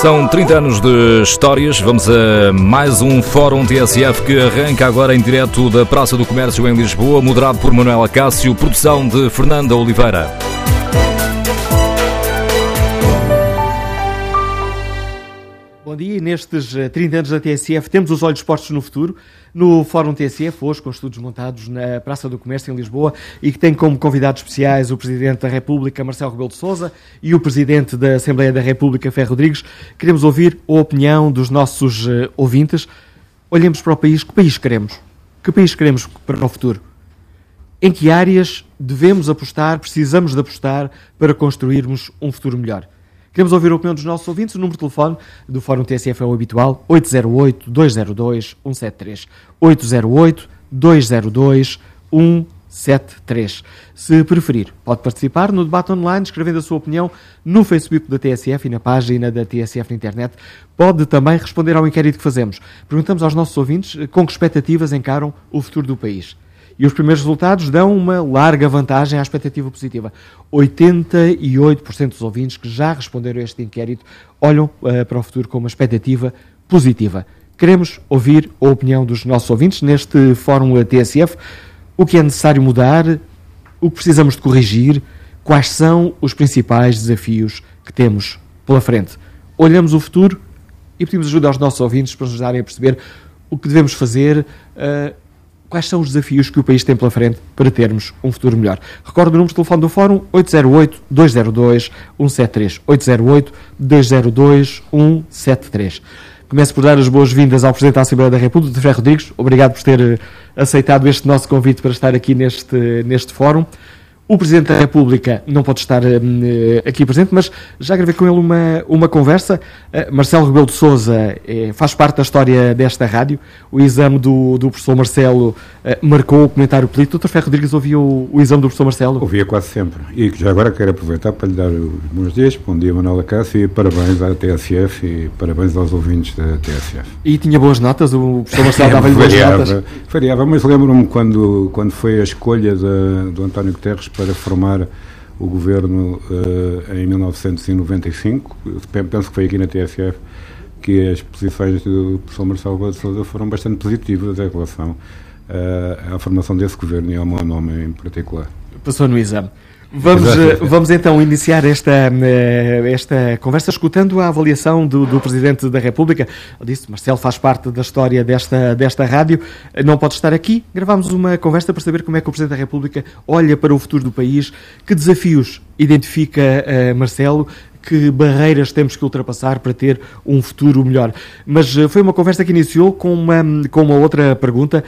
São 30 anos de histórias. Vamos a mais um Fórum TSF que arranca agora em direto da Praça do Comércio em Lisboa, moderado por Manuela Cássio, produção de Fernanda Oliveira. Bom dia. Nestes 30 anos da TSF, temos os olhos postos no futuro. No Fórum TSF, hoje com estudos montados na Praça do Comércio em Lisboa e que tem como convidados especiais o Presidente da República, Marcelo Rebelo de Sousa, e o Presidente da Assembleia da República, Ferro Rodrigues. Queremos ouvir a opinião dos nossos uh, ouvintes. Olhemos para o país. Que país queremos? Que país queremos para o futuro? Em que áreas devemos apostar, precisamos de apostar para construirmos um futuro melhor? Queremos ouvir a opinião dos nossos ouvintes. O número de telefone do Fórum TSF é o habitual: 808-202-173. 808-202-173. Se preferir, pode participar no debate online, escrevendo a sua opinião no Facebook da TSF e na página da TSF na internet. Pode também responder ao inquérito que fazemos. Perguntamos aos nossos ouvintes com que expectativas encaram o futuro do país. E os primeiros resultados dão uma larga vantagem à expectativa positiva. 88% dos ouvintes que já responderam a este inquérito olham uh, para o futuro com uma expectativa positiva. Queremos ouvir a opinião dos nossos ouvintes neste Fórum TSF. O que é necessário mudar? O que precisamos de corrigir? Quais são os principais desafios que temos pela frente? Olhamos o futuro e pedimos ajuda aos nossos ouvintes para nos ajudarem a perceber o que devemos fazer. Uh, quais são os desafios que o país tem pela frente para termos um futuro melhor. Recordo o número de telefone do Fórum 808-202-173. 808-202-173. Começo por dar as boas-vindas ao Presidente da Assembleia da República, Ferro Rodrigues. Obrigado por ter aceitado este nosso convite para estar aqui neste, neste fórum. O Presidente da República não pode estar uh, aqui presente, mas já gravei com ele uma, uma conversa. Uh, Marcelo Rebelo de Souza uh, faz parte da história desta rádio. O exame do, do professor Marcelo marcou o comentário político. Doutor Ferro Rodrigues ouvia o, o, exame do professor Marcelo? Ouvia quase sempre. E já agora quero aproveitar para lhe dar os bons dias. Bom dia, Manuela Cássio, e parabéns à TSF e parabéns aos ouvintes da TSF. E tinha boas notas? O professor Marcelo dava-lhe boas notas? Variava, mas lembro-me quando, quando foi a escolha de, do António Guterres para formar o governo uh, em 1995. Penso que foi aqui na TSF que as posições do professor Marcelo Sousa foram bastante positivas em relação uh, à formação desse governo e ao meu nome em particular. No exame. Vamos, eh, vamos então iniciar esta, eh, esta conversa escutando a avaliação do, do Presidente da República. Ele disse, Marcelo faz parte da história desta, desta rádio, não pode estar aqui. Gravamos uma conversa para saber como é que o Presidente da República olha para o futuro do país, que desafios identifica uh, Marcelo, que barreiras temos que ultrapassar para ter um futuro melhor. Mas foi uma conversa que iniciou com uma, com uma outra pergunta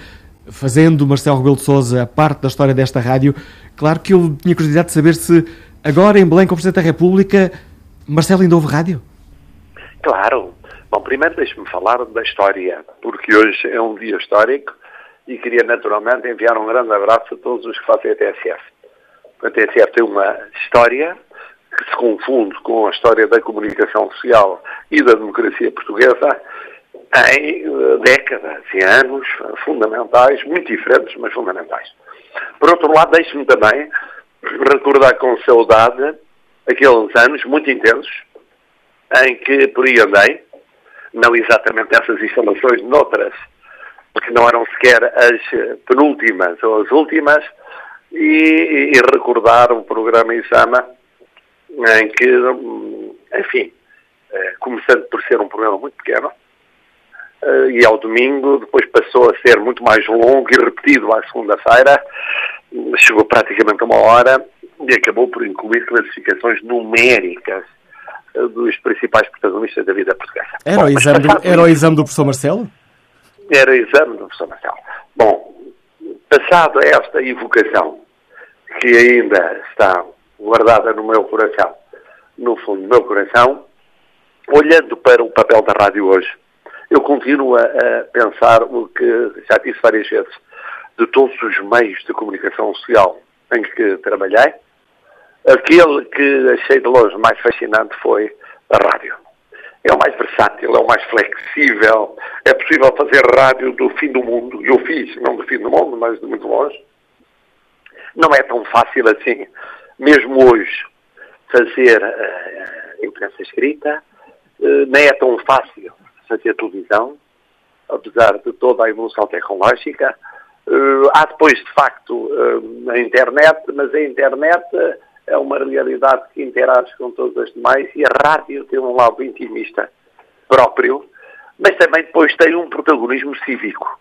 fazendo Marcelo Rebelo de Sousa parte da história desta rádio, claro que eu tinha curiosidade de saber se agora em Belém, como Presidente da República, Marcelo ainda houve rádio? Claro. Bom, primeiro deixe-me falar da história, porque hoje é um dia histórico e queria naturalmente enviar um grande abraço a todos os que fazem a TSF. A TSF tem uma história que se confunde com a história da comunicação social e da democracia portuguesa, em eh, décadas e anos fundamentais, muito diferentes, mas fundamentais. Por outro lado, deixe-me também recordar com saudade aqueles anos muito intensos em que por aí andei, não exatamente essas instalações, noutras, porque não eram sequer as penúltimas ou as últimas, e, e recordar o programa Isama, em que, enfim, eh, começando por ser um programa muito pequeno, e ao domingo, depois passou a ser muito mais longo e repetido à segunda-feira, chegou praticamente a uma hora e acabou por incluir classificações numéricas uh, dos principais protagonistas da vida portuguesa. Era, Bom, o, exame do, era o exame do professor Marcelo? Era o exame do professor Marcelo. Bom, passado esta evocação, que ainda está guardada no meu coração, no fundo do meu coração, olhando para o papel da rádio hoje, eu continuo a, pensar o que já disse várias vezes, de todos os meios de comunicação social em que trabalhei, aquele que achei de longe mais fascinante foi a rádio. É o mais versátil, é o mais flexível, é possível fazer rádio do fim do mundo. Eu fiz, não do fim do mundo, mas de muito longe. Não é tão fácil assim, mesmo hoje, fazer uh, imprensa escrita, uh, nem é tão fácil fazer televisão, apesar de toda a evolução tecnológica. Uh, há depois, de facto, a internet, mas a internet é uma realidade que interage com todas as demais e a rádio tem um lado intimista próprio, mas também depois tem um protagonismo cívico.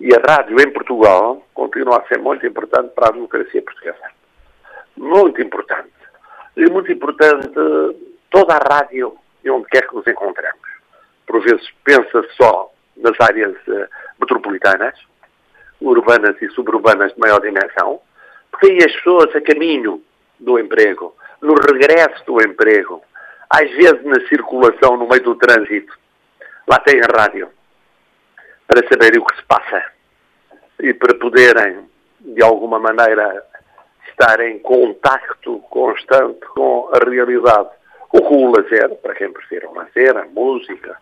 E a rádio em Portugal continua a ser muito importante para a democracia portuguesa. Muito importante. E muito importante toda a rádio e onde quer que nos encontremos. Por vezes pensa só nas áreas uh, metropolitanas, urbanas e suburbanas de maior dimensão, porque aí as pessoas a caminho do emprego, no regresso do emprego, às vezes na circulação no meio do trânsito, lá têm a rádio para saberem o que se passa e para poderem, de alguma maneira, estar em contacto constante com a realidade. O que o lazer, para quem prefere o lazer, a música,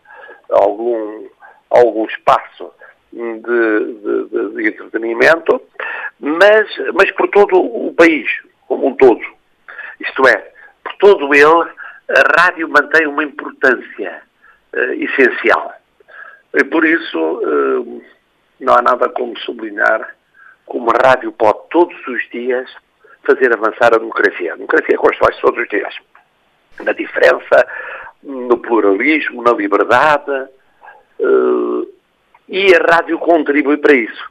algum, algum espaço de, de, de, entretenimento, mas, mas por todo o país, como um todo. Isto é, por todo ele, a rádio mantém uma importância uh, essencial. E por isso, uh, não há nada como sublinhar como a rádio pode todos os dias fazer avançar a democracia. A democracia constrói-se todos os dias. Na diferença, no pluralismo, na liberdade. Uh, e a rádio contribui para isso.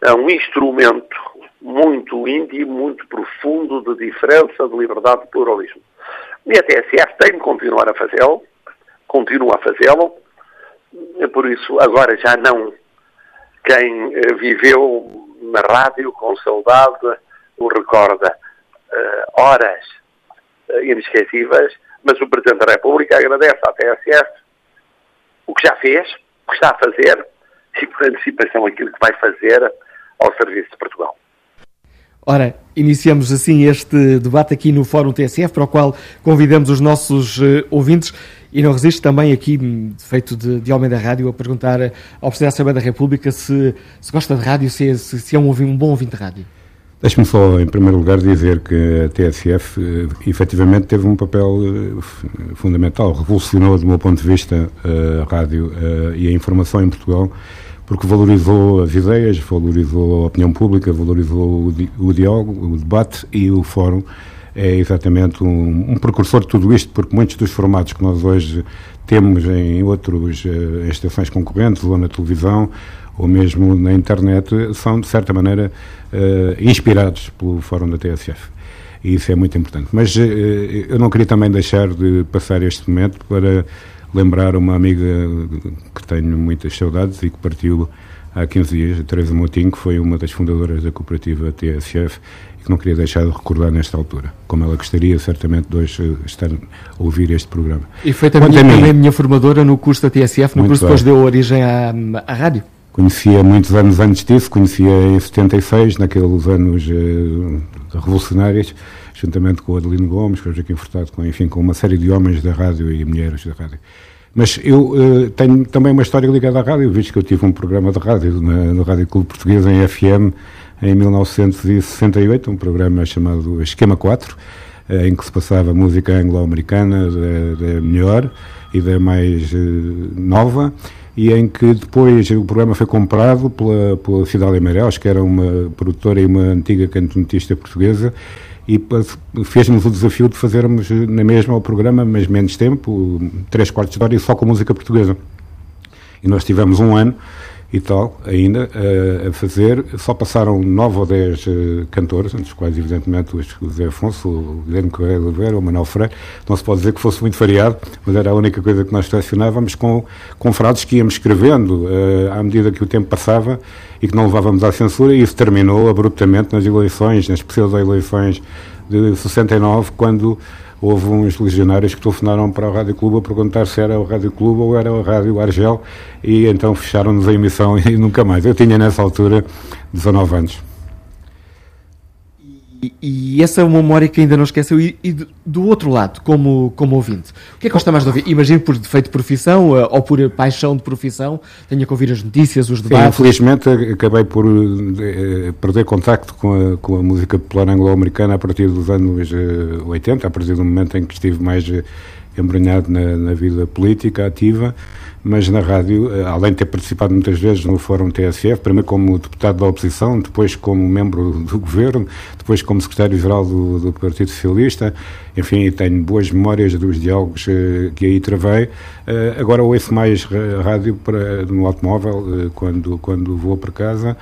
É um instrumento muito íntimo, muito profundo de diferença, de liberdade, de pluralismo. E a TSF tem de continuar a fazê-lo, continua a fazê-lo, por isso agora já não quem eh, viveu na rádio com saudade o recorda uh, horas inesquecíveis, mas o Presidente da República agradece à TSF o que já fez, o que está a fazer e por antecipação aquilo que vai fazer ao serviço de Portugal. Ora, iniciamos assim este debate aqui no Fórum TSF, para o qual convidamos os nossos uh, ouvintes e não resisto também aqui, feito de, de Homem da Rádio, a perguntar ao Presidente da Assembleia da República se, se gosta de rádio, se, é, se, se é um, um, bom ouvinte de rádio. Deixe-me só, em primeiro lugar, dizer que a TSF uh, efetivamente teve um papel uh, fundamental, revolucionou, do meu ponto de vista, a rádio e a informação em Portugal porque valorizou as ideias, valorizou a opinião pública, valorizou o, di o diálogo, o debate e o fórum. É exatamente um, um, precursor de tudo isto, porque muitos dos formatos que nós hoje temos em outras estações concorrentes, ou na televisão, ou mesmo na internet, são, de certa maneira, uh, inspirados pelo Fórum da TSF. E isso é muito importante. Mas uh, eu não queria também deixar de passar este momento para lembrar uma amiga que tenho muitas saudades e que partiu há 15 dias, a Teresa Moutinho, que foi uma das fundadoras da cooperativa TSF e que não queria deixar de recordar nesta altura, como ela gostaria certamente de hoje estar a ouvir este programa. E foi também, a minha, minha formadora no curso da TSF, no curso que depois deu origem à, à rádio. Conhecia muitos anos antes disso, conhecia em 76, naqueles anos uh, revolucionários, juntamente com o Adelino Gomes, com o Joaquim Furtado, com, enfim, com uma série de homens da rádio e mulheres da rádio. Mas eu uh, tenho também uma história ligada à rádio, visto que eu tive um programa de rádio na, no Rádio Clube Português em FM em 1968, um programa chamado Esquema 4, uh, eh, em que se passava música anglo-americana da, melhor e da mais nova, e em que depois o programa foi comprado pela, pela Cidade Amarelos, que era uma produtora e uma antiga cantonetista portuguesa, e fez-nos o desafio de fazermos na mesma o programa, mas menos tempo, três quartos de hora e só com música portuguesa. E nós tivemos um ano e tal, ainda, uh, a fazer. Só passaram nove ou dez uh, cantores, entre os quais, evidentemente, o José Afonso, o Guilherme Correia de Oliveira, o Manuel Freire. Não se pode dizer que fosse muito variado, mas era a única coisa que nós selecionávamos com, com frases que íamos escrevendo uh, à medida que o tempo passava e que não levávamos à censura, e isso terminou abruptamente nas eleições, nas pseudo-eleições de 69, quando houve uns legionários que telefonaram para o Rádio Clube a perguntar se era o Rádio Clube ou era o Rádio Argel e então fecharam-nos a emissão e nunca mais. Eu tinha nessa altura 19 anos. E, e, essa é uma memória que ainda não esqueceu. E, e, do outro lado, como, como ouvinte, o que é que gosta mais de ouvir? Imagino por defeito de profissão uh, ou por paixão de profissão, tenha que ouvir as notícias, os debates. Sim, infelizmente acabei por uh, perder contacto com a, com a música popular anglo-americana a partir dos anos uh, 80, a partir do momento em que estive mais embrenhado na, na vida política ativa mas na rádio, eh, além de ter participado muitas vezes no Fórum TSF, primeiro como deputado da oposição, depois como membro do governo, depois como secretário-geral do, do, Partido Socialista, enfim, tenho boas memórias dos diálogos uh, que aí travei. Uh, agora ouço mais rádio para, no automóvel, uh, quando, quando vou para casa,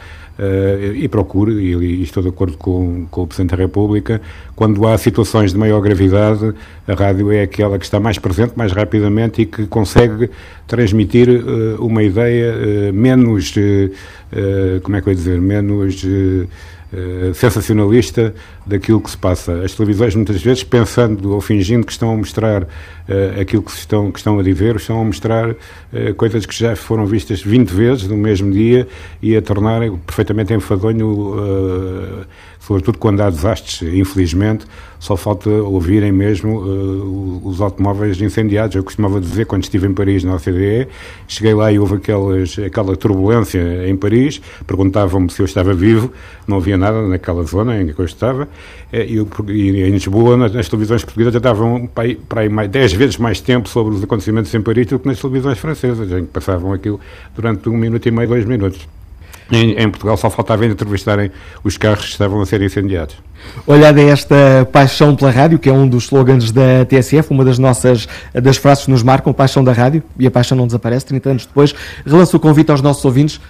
e procuro, e, estou de acordo com, com o Presidente da República, quando há situações de maior gravidade, a rádio é aquela que está mais presente, mais rapidamente e que consegue transmitir uma ideia menos, como é que eu ia dizer, menos eh, sensacionalista daquilo que se passa. As televisões, muitas vezes, pensando ou fingindo que estão a mostrar uh, aquilo que, estão, que estão a dizer, estão a mostrar uh, coisas que já foram vistas 20 vezes no mesmo dia e a tornar perfeitamente enfadonho, sobretudo quando há desastres, infelizmente só falta ouvirem mesmo uh, os automóveis incendiados. Eu costumava dizer, quando estive em Paris, na OCDE, cheguei lá e houve aquelas, aquela turbulência em Paris, perguntavam-me se eu estava vivo, não havia nada naquela zona em que eu estava, eu, e em Lisboa, nas, nas, televisões portuguesas, já davam para para aí mais, 10 vezes mais tempo sobre os acontecimentos em Paris do que nas televisões francesas, em que passavam aquilo durante um minuto e meio, dois minutos. Em, em, Portugal só faltava entrevistarem os carros que estavam a ser incendiados. Olhada esta paixão pela rádio, que é um dos slogans da TSF, uma das nossas das frases que nos marcam, paixão da rádio, e a paixão não desaparece, 30 anos depois, relança o convite aos nossos ouvintes,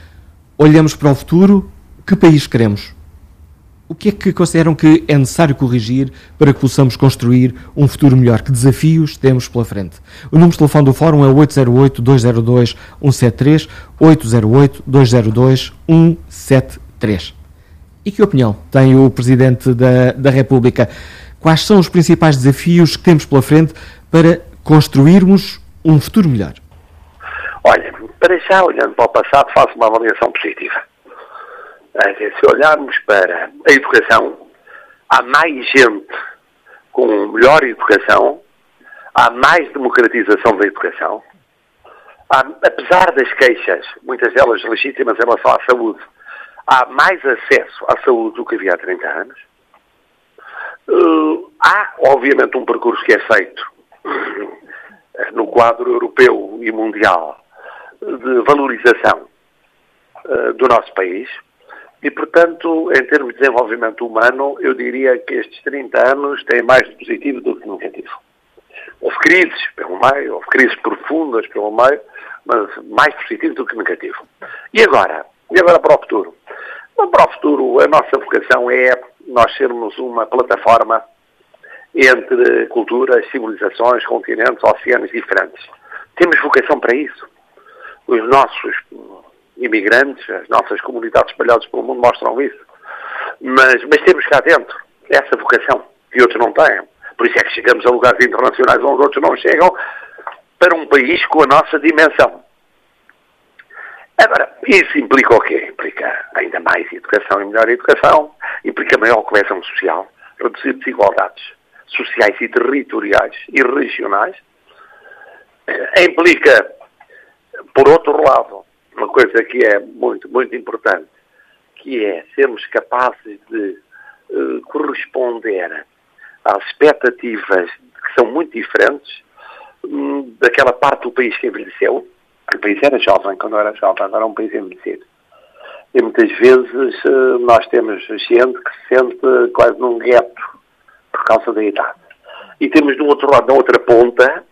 olhamos para o futuro, que país queremos? O que é que consideram que é necessário corrigir para que possamos construir um futuro melhor? Que desafios temos pela frente? O número de telefone do Fórum é 808-202-173, 808-202-173. E que opinião tem o Presidente da, da República? Quais são os principais desafios que temos pela frente para construirmos um futuro melhor? Olha, para já, olhando para o passado, faço uma avaliação positiva. Se olharmos para a educação, há mais gente com melhor educação, há mais democratização da educação, há, apesar das queixas, muitas delas legítimas em relação à saúde, há mais acesso à saúde do que havia há 30 anos. Uh, há, obviamente, um percurso que é feito no quadro europeu e mundial de valorização uh, do nosso país e, portanto, em termos de desenvolvimento humano, eu diria que estes 30 anos têm mais de positivo do que de negativo. Houve crises pelo meio, houve crises profundas pelo meio, mas mais positivo do que negativo. E agora? E agora para o futuro? para o futuro, a nossa vocação é nós sermos uma plataforma entre culturas, civilizações, continentes, oceanos diferentes. Temos vocação para isso. Os nossos imigrantes, as nossas comunidades espalhadas pelo mundo mostram isso. Mas, mas temos cá dentro essa vocação que outros não têm. Por isso é que chegamos a lugares internacionais onde outros não chegam, para um país com a nossa dimensão. Agora, isso implica o quê? Implica ainda mais educação e melhor educação, implica maior coesão social, reduzir desigualdades sociais e territoriais e regionais, eh, implica, por outro lado, uma coisa que é muito, muito importante, que é sermos capazes de uh, corresponder às expectativas que são muito diferentes um, daquela parte do país que envelheceu, o país era jovem quando era jovem, agora é um país envelhecido. E muitas vezes eh, nós temos gente que se sente quase num gueto por causa da idade. E temos do outro lado, da outra ponta,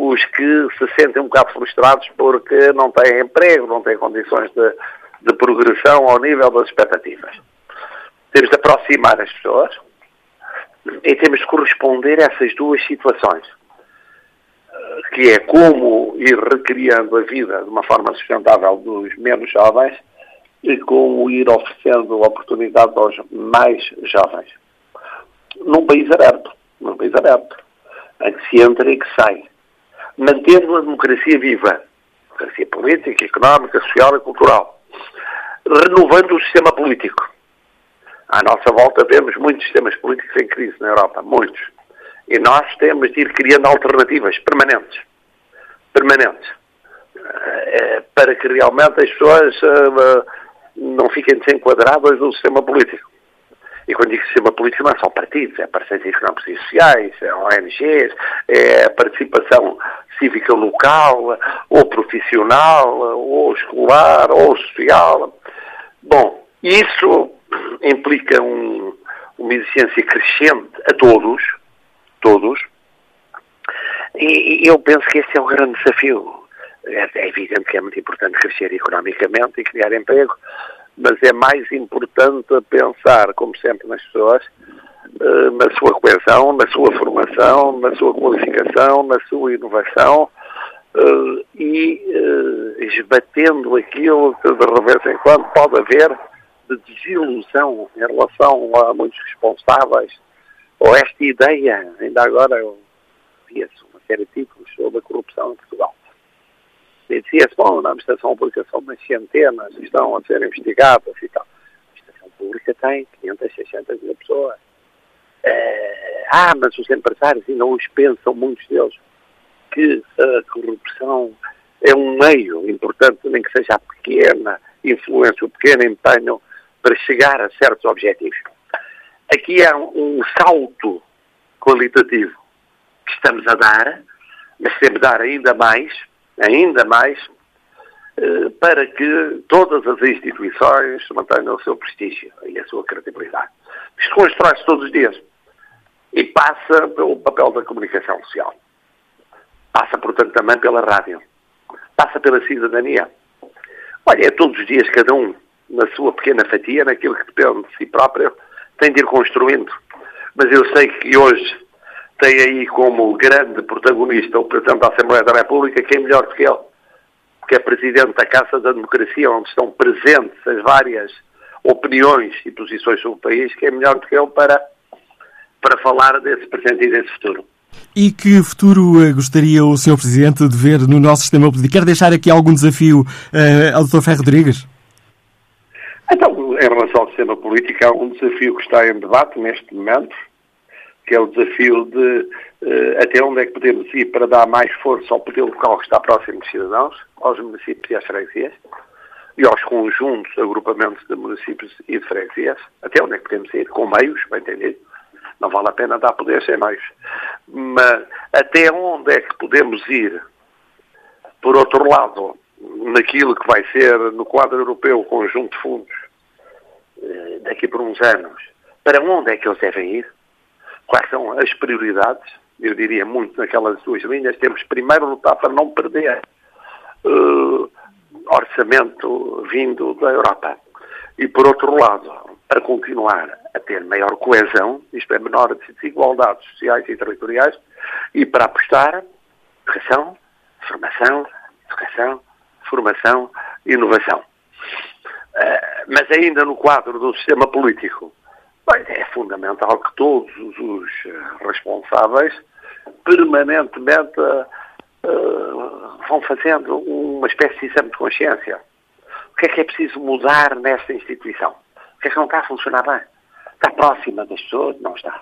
os que se sentem um bocado frustrados porque não têm emprego, não têm condições de, de progressão ao nível das expectativas. Temos de aproximar as pessoas e temos de corresponder a essas duas situações que é como ir recriando a vida de uma forma sustentável dos menos jovens e como ir oferecendo oportunidades aos mais jovens. Num país aberto, num país aberto, em que se entra e que sai, mantendo a democracia viva, democracia política, económica, social e cultural, renovando o sistema político. À nossa volta vemos muitos sistemas políticos em crise na Europa, muitos e nós temos de ir criando alternativas permanentes. Permanentes. É, para que realmente as pessoas uh, não fiquem desenquadradas do sistema político. E quando digo sistema político não é só partidos, é parceiros económicos e sociais, é ONGs, é participação cívica local, ou profissional, ou escolar, ou social. Bom, isso implica um, uma exigência crescente a todos, todos, e, e eu penso que esse é o grande desafio. É, é evidente que é muito importante crescer economicamente e criar emprego, mas é mais importante pensar, como sempre, nas pessoas, na sua coesão, na sua formação, na sua qualificação, na sua inovação eh, e eh, esbatendo aquilo que de vez em quando pode haver de desilusão em relação a muitos responsáveis ou esta ideia, ainda agora eu via-se uma série de títulos sobre a corrupção em Portugal. E dizia-se, bom, na administração pública são umas centenas, estão a ser investigadas e tal. A administração pública tem 500, 600 mil pessoas. É, ah, mas os empresários ainda os pensam, muitos deles, que a corrupção é um meio importante, nem que seja a pequena influência, o pequeno empenho para chegar a certos objetivos. Aqui é um, um salto qualitativo que estamos a dar, mas temos de dar ainda mais, ainda mais, eh, para que todas as instituições mantenham o seu prestígio e a sua credibilidade. Isto constrói-se todos os dias e passa pelo papel da comunicação social. Passa, portanto, também pela rádio. Passa pela cidadania. Olha, é todos os dias cada um, na sua pequena fatia, naquilo que depende de si próprio, tem de ir construindo. Mas eu sei que hoje tem aí como grande protagonista o Presidente da Assembleia da República, quem é melhor do que ele, que é Presidente da Casa da Democracia, onde estão presentes as várias opiniões e posições sobre o país, quem é melhor do que ele para, para falar desse presente e desse futuro. E que futuro eh, gostaria o Sr. Presidente de ver no nosso sistema político? Quer deixar aqui algum desafio uh, ao Dr. Ferro Rodrigues? Então, em relação ao sistema político, há um desafio que está em debate neste momento, que é o desafio de uh, até onde é que podemos ir para dar mais força ao poder local que está próximo dos cidadãos, aos municípios e às freguesias, e aos conjuntos, agrupamentos de municípios e de freguesias, até onde é que podemos ir, com meios, bem entendido. Não vale a pena dar poder sem meios. Mas até onde é que podemos ir, por outro lado, naquilo que vai ser, no quadro europeu, o conjunto de fundos, eh, daqui por uns anos, para onde é que eles devem ir? quais são as prioridades, eu diria muito naquelas duas linhas, temos primeiro lutar para não perder uh, orçamento vindo da Europa. E por outro lado, para continuar a ter maior coesão, isto é, menor desigualdades sociais e territoriais, e para apostar educação, formação, educação, formação, inovação. Uh, mas ainda no quadro do sistema político, Bem, é fundamental que todos os eh, responsáveis permanentemente uh, vão fazendo uma espécie de exame de consciência. O que é que é preciso mudar nesta instituição? O que é que não está a funcionar bem? Está próxima das pessoas? Não está.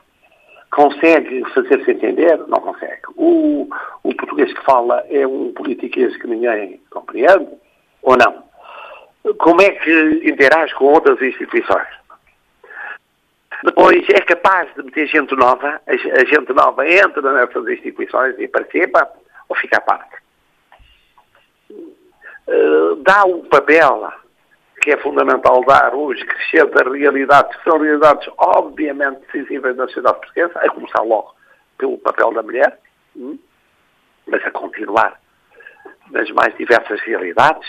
Consegue fazer-se entender? Não consegue. O, o português que fala é um politiquês que ninguém compreende? Ou não? Como é que interage com outras instituições? Depois é capaz de meter gente nova, a gente nova entra nessas instituições e participa ou fica à parte. Uh, dá o papel que é fundamental dar hoje, crescer das realidades, que são realidades obviamente decisivas da sociedade portuguesa, a começar logo pelo papel da mulher, hum, mas a continuar nas mais diversas realidades.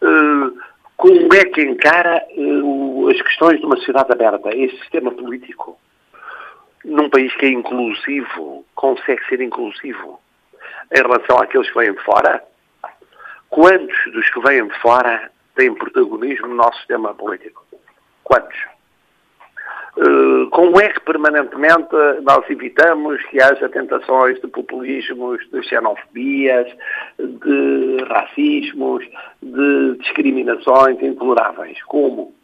Uh, como é que encara uh, as questões de uma sociedade aberta, esse sistema político? Num país que é inclusivo, consegue ser inclusivo em relação àqueles que vêm de fora? Quantos dos que vêm de fora têm protagonismo no nosso sistema político? Quantos? Uh, como é que permanentemente nós evitamos que haja tentações de populismos, de xenofobias, de racismos, de discriminações intoleráveis? Como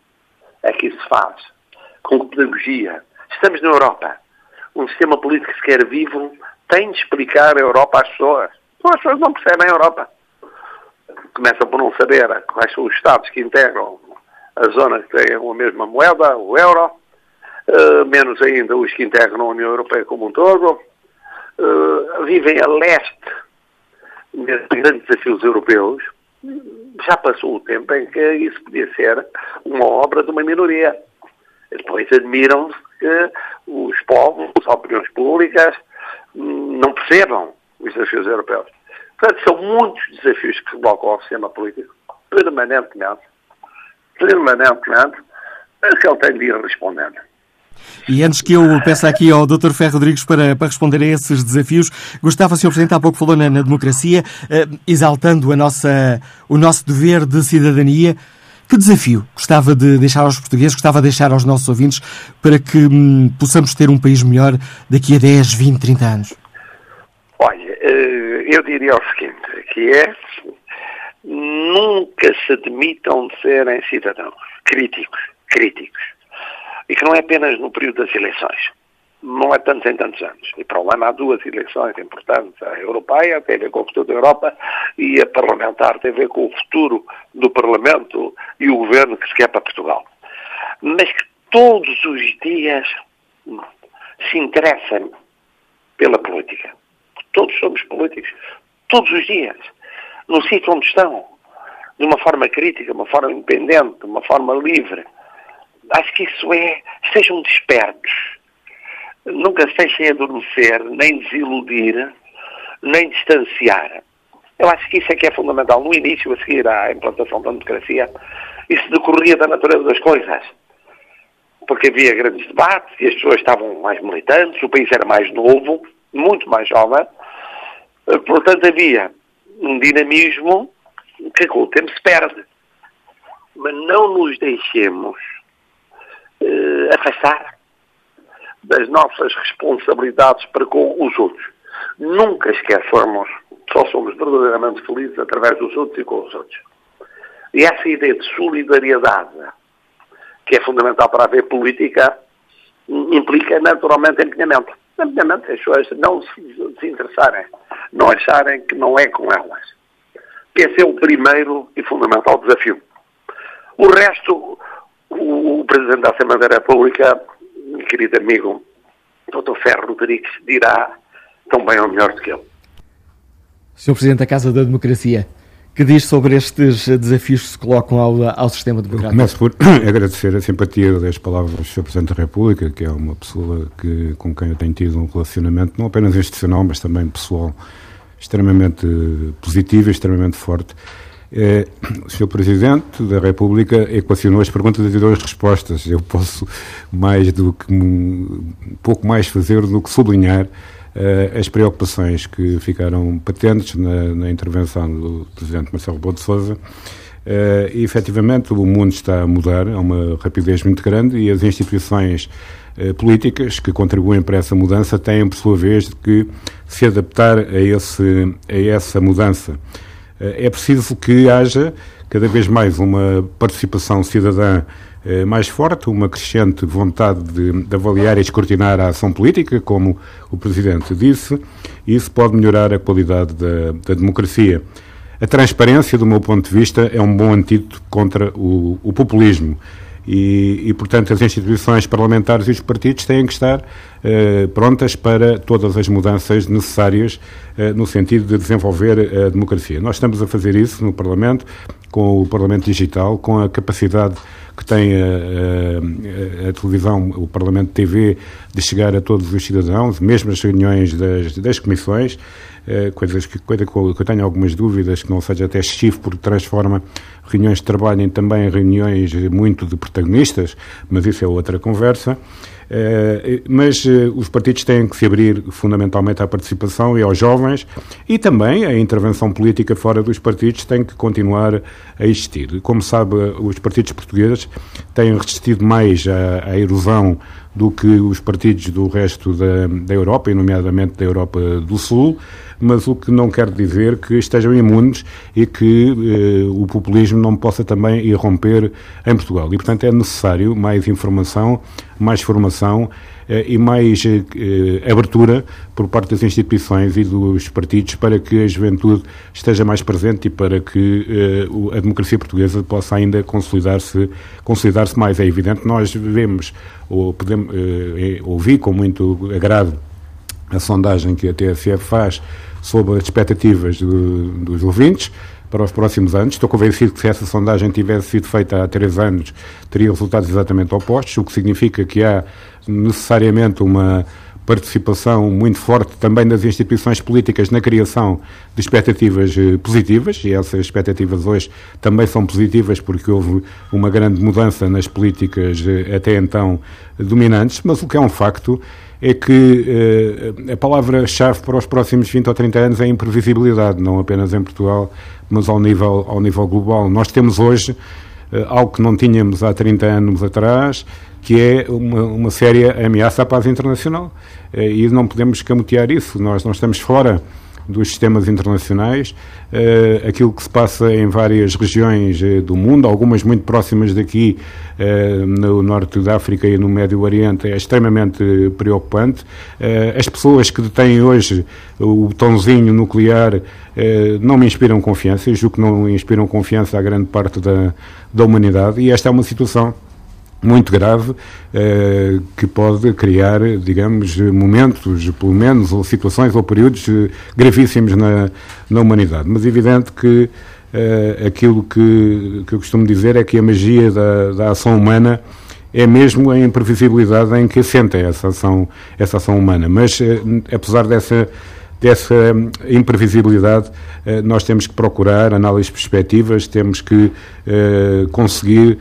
é que isso se faz? Com que pedagogia? Estamos na Europa. Um sistema político que se quer vivo tem de explicar a Europa às pessoas. As pessoas não percebem a Europa. Começam por não saber quais são os Estados que integram a zona que tem a mesma moeda, o euro, uh, menos ainda os que integram a União Europeia como um todo, uh, vivem a leste desses grandes desafios europeus. Já passou o tempo em que isso podia ser uma obra de uma minoria. Depois admiram-se que os povos, as opiniões públicas, hum, não percebam os desafios europeus. Portanto, são muitos desafios que se colocam ao sistema político, permanentemente, permanentemente, mas que ele tem de ir respondendo. E antes que eu peça aqui ao Dr. Ferro Rodrigues para, para responder a esses desafios, gostava, Sr. Presidente, há pouco falou na, na democracia, eh, exaltando a nossa, o nosso dever de cidadania. Que desafio gostava de deixar aos portugueses, gostava de deixar aos nossos ouvintes para que hum, possamos ter um país melhor daqui a 10, 20, 30 anos? Olha, eh, eu diria o seguinte, que é nunca se admitam de serem cidadãos críticos, críticos. E que não é apenas no período das eleições. Não é tantos em tantos anos. E para o ano há duas eleições importantes. A europeia tem a ver com o futuro da Europa e a parlamentar tem a ver com o futuro do Parlamento e o governo que se quer para Portugal. Mas que todos os dias se interessem pela política. Todos somos políticos. Todos os dias. No sítio onde estão. De uma forma crítica, de uma forma independente, de uma forma livre acho que isso é, sejam despertos. Nunca se deixem adormecer, nem desiludir, nem distanciar. Eu acho que isso é que é fundamental. No início, a seguir à implantação da democracia, isso decorria da natureza das coisas. Porque havia grandes debates e as pessoas estavam mais militantes, o país era mais novo, muito mais jovem. Portanto, havia um dinamismo que com o tempo se perde. Mas não nos deixemos eh, afastar das nossas responsabilidades para com os outros. Nunca esqueçamos só somos verdadeiramente felizes através dos outros e com os outros. E essa ideia de solidariedade, que é fundamental para haver política, implica naturalmente empenhamento. Empenhamento, as pessoas não se desinteressarem, não acharem que não é com elas. Esse é o primeiro e fundamental desafio. O resto, o, Presidente da Assembleia da República, meu querido amigo Dr. Ferro Rodrigues, dirá tão bem ou melhor do que ele. Sr. Presidente da Casa da Democracia, que diz sobre estes desafios que se colocam ao, ao sistema democrático? Eu começo por agradecer a simpatia das palavras do Sr. Presidente da República, que é uma pessoa que, com quem eu tenho tido um relacionamento não apenas institucional, mas também pessoal, extremamente positivo e extremamente forte. É, o Sr. Presidente da República equacionou as perguntas e deu as respostas. Eu posso mais do que um pouco mais fazer do que sublinhar as preocupações que ficaram patentes na, na intervenção do Presidente Marcelo Rebelo de. Uh, e efetivamente o mundo está a mudar a uma rapidez muito grande e as instituições uh, políticas que contribuem para essa mudança têm, por sua vez, que se adaptar a, esse, a essa mudança. Eh, é preciso que haja cada vez mais uma participação cidadã eh, mais forte, uma crescente vontade de, de, avaliar e escrutinar a ação política, como o Presidente disse, e isso pode melhorar a qualidade da, da democracia. A transparência, do meu ponto de vista, é um bom antídoto contra o, o populismo. E, e, portanto, as instituições parlamentares e os partidos têm que estar eh, prontas para todas as mudanças necessárias eh, no sentido de desenvolver a democracia. Nós estamos a fazer isso no Parlamento, com o Parlamento Digital, com a capacidade que tem a, a, a, televisão, o Parlamento TV, de chegar a todos os cidadãos, mesmo as reuniões das, das comissões, eh, coisas que, coisa que eu tenho algumas dúvidas, que não seja até excessivo, porque transforma reuniões de trabalho em também reuniões muito de protagonistas, mas isso é outra conversa. Uh, mas uh, os partidos têm que se abrir fundamentalmente à participação e aos jovens e também a intervenção política fora dos partidos tem que continuar a existir. Como sabe, os partidos portugueses têm resistido mais à, à erosão do que os partidos do resto da, da Europa, e nomeadamente da Europa do Sul, mas o que não quer dizer que estejam imunes e que eh, o populismo não possa também irromper em Portugal. E, portanto, é necessário mais informação, mais formação e mais eh, abertura por parte das instituições e dos partidos para que a juventude esteja mais presente e para que eh, a democracia portuguesa possa ainda consolidar-se consolidar mais. É evidente, nós vemos ou podemos ouvir com muito agrado a sondagem que a TSF faz sobre as expectativas do, dos ouvintes para os próximos anos. Estou convencido que se essa sondagem tivesse sido feita há três anos, teria resultados exatamente opostos, o que significa que há necessariamente uma participação muito forte também das instituições políticas na criação de expectativas eh, positivas, e essas expectativas hoje também são positivas porque houve uma grande mudança nas políticas eh, até então dominantes, mas o que é um facto é que eh, a palavra-chave para os próximos 20 ou 30 anos é imprevisibilidade, não apenas em Portugal, mas ao nível, ao nível global. Nós temos hoje eh, algo que não tínhamos há 30 anos atrás, que é uma, uma séria ameaça à paz internacional. Eh, e não podemos camutear isso. Nós não estamos fora dos sistemas internacionais, uh, aquilo que se passa em várias regiões uh, do mundo, algumas muito próximas daqui, uh, no norte da África e no Médio Oriente, é extremamente preocupante. as pessoas que detêm hoje o botãozinho nuclear não me inspiram confiança, eu julgo que não inspiram confiança à grande parte da, da humanidade, e esta é uma situação muito grave eh, que pode criar, digamos, momentos, pelo menos, ou situações ou períodos eh, gravíssimos na, na humanidade. Mas é evidente que eh, aquilo que, que eu costumo dizer é que a magia da, da ação humana é mesmo a imprevisibilidade em que assenta essa ação, essa ação humana. Mas, apesar dessa dessa imprevisibilidade, nós temos que procurar análises perspectivas, temos que conseguir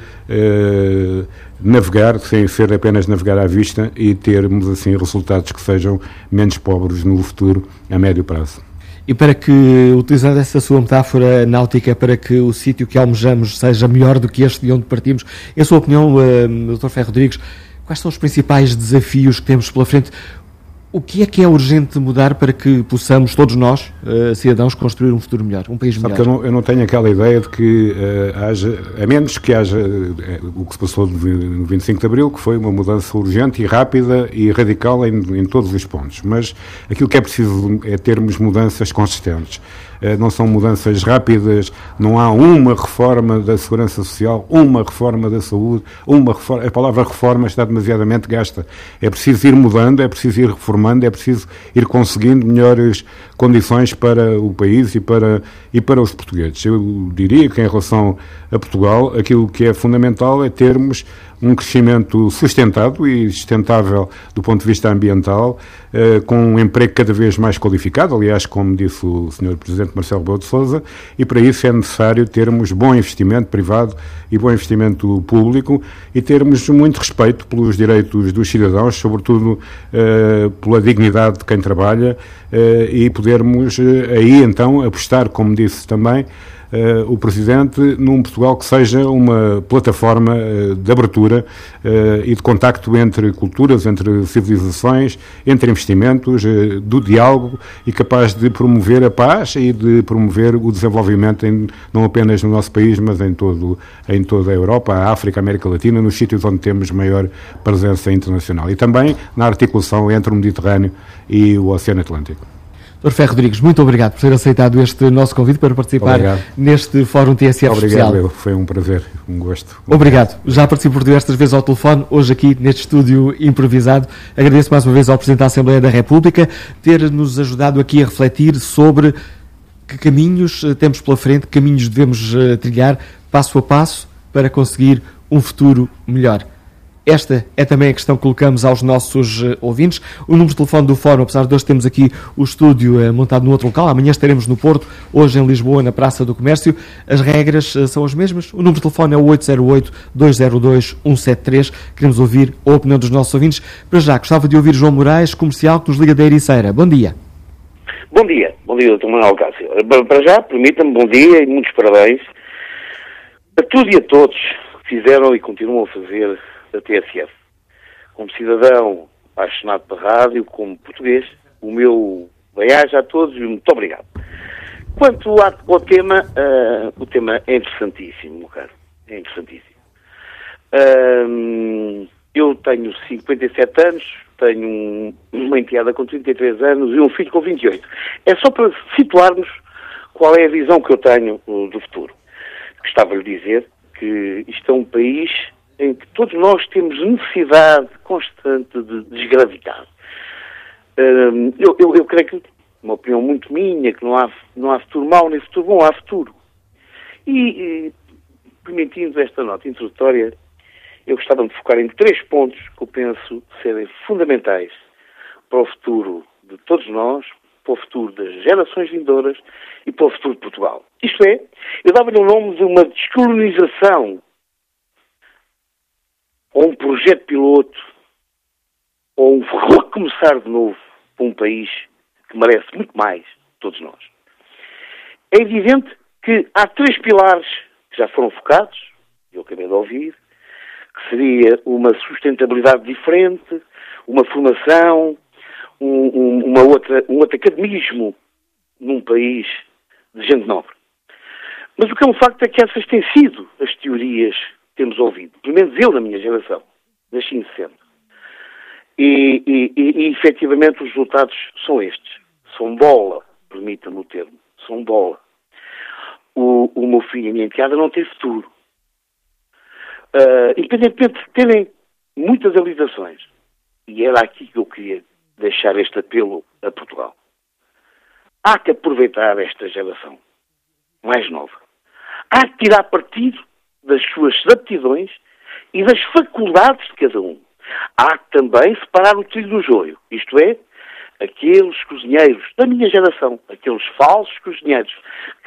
navegar sem ser apenas navegar à vista e termos assim resultados que sejam menos pobres no futuro a médio prazo. E para que, utilizando essa sua metáfora náutica, para que o sítio que almejamos seja melhor do que este de onde partimos, em sua opinião, uh, Dr. Ferro Rodrigues, quais são os principais desafios que temos pela frente? O que é que é urgente mudar para que possamos, todos nós, uh, cidadãos, construir um futuro melhor, um país Sabe melhor? Eu, não, eu não tenho aquela ideia de que uh, haja, a menos que haja uh, o que se passou no 25 de Abril, que foi uma mudança urgente e rápida e radical em, em todos os pontos. Mas aquilo que é preciso é termos mudanças consistentes. Eh, não são mudanças rápidas, não há uma reforma da segurança social, uma reforma da saúde, uma reforma, a palavra reforma está demasiadamente gasta. É preciso ir mudando, é preciso ir reformando, é preciso ir conseguindo melhores condições para o país e para, e para os portugueses. Eu diria que em relação a Portugal, aquilo que é fundamental é termos um crescimento sustentado e sustentável do ponto de vista ambiental, eh, com um emprego cada vez mais qualificado, aliás, como disse o Sr. Presidente Marcelo Rebelo de Sousa, e para isso é necessário termos bom investimento privado e bom investimento público e termos muito respeito pelos direitos dos cidadãos, sobretudo eh, pela dignidade de quem trabalha eh, e podermos aí então apostar, como disse também, uh, o Presidente num Portugal que seja uma plataforma uh, de abertura uh, e de contacto entre culturas, entre civilizações, entre investimentos, do diálogo e capaz de promover a paz e de promover o desenvolvimento em, não apenas no nosso país, mas em, todo, em toda a Europa, a África, a América Latina, nos sítios onde temos maior presença internacional. E também na articulação entre o Mediterrâneo e o Oceano Atlântico. Ferro Rodrigues, muito obrigado por ter aceitado este nosso convite para participar obrigado. neste Fórum TSF obrigado, Especial. Obrigado, foi um prazer, um gosto. Obrigado. Já participo por diversas vezes ao telefone, hoje aqui neste estúdio improvisado. Agradeço mais uma vez ao Presidente da Assembleia da República ter-nos ajudado aqui a refletir sobre que caminhos eh, temos pela frente, que caminhos devemos eh, trilhar passo a passo para conseguir um futuro melhor. Esta é também a questão que colocamos aos nossos uh, ouvintes. O número de telefone do Fórum, apesar de hoje temos aqui o estúdio uh, montado no outro local, amanhã estaremos no Porto, hoje em Lisboa, na Praça do Comércio. As regras uh, são as mesmas. O número de telefone é o 808-202-173. Queremos ouvir a opinião dos nossos ouvintes. Para já, gostava de ouvir João Moraes, comercial, que nos liga da Ericeira. Bom dia. Bom dia. Bom dia, Dr. Manuel Cássio. Para já, permita-me bom dia e muitos parabéns a tudo e a todos que fizeram e continuam a fazer da TSF. Como cidadão apaixonado pela rádio, como português, o meu Bem-aja a todos e muito obrigado. Quanto ao, tema, uh, o tema é interessantíssimo, meu caro. É interessantíssimo. Uh, eu tenho 57 anos, tenho um, uma enteada com 33 anos e um filho com 28. É só para situarmos qual é a visão que eu tenho uh, do futuro. Gostava de dizer que isto é um país em que todos nós temos necessidade constante de desgravitar. Uh, eu, eu, eu creio que, uma opinião muito minha, que não há, não há futuro mau nem futuro bom, há futuro. E, e permitindo esta nota introdutória, eu gostava de focar em três pontos que eu penso serem fundamentais para o futuro de todos nós, para o futuro das gerações vindouras e para o futuro de Portugal. Isto é, eu dava-lhe o nome de uma descolonização ou um projeto piloto ou um recomeçar de novo para um país que merece muito mais todos nós. É evidente que há três pilares que já foram focados, eu acabei de ouvir, que seria uma sustentabilidade diferente, uma formação, um, um, uma outra, um outro academismo num país de gente nobre. Mas o que é um facto é que essas têm sido as teorias temos ouvido, pelo menos eu da minha geração, nasci em 60. E, e, e, e efetivamente os resultados são estes. São bola, permita-me o termo, são bola. O, o meu filho e a minha enteada não têm futuro uh, independentemente de terem muitas habilitações. E era aqui que eu queria deixar este apelo a Portugal. Há que aproveitar esta geração mais nova. Há que tirar partido das suas aptidões e das faculdades de cada um. Há que também separar o trigo do joio, isto é, aqueles cozinheiros da minha geração, aqueles falsos cozinheiros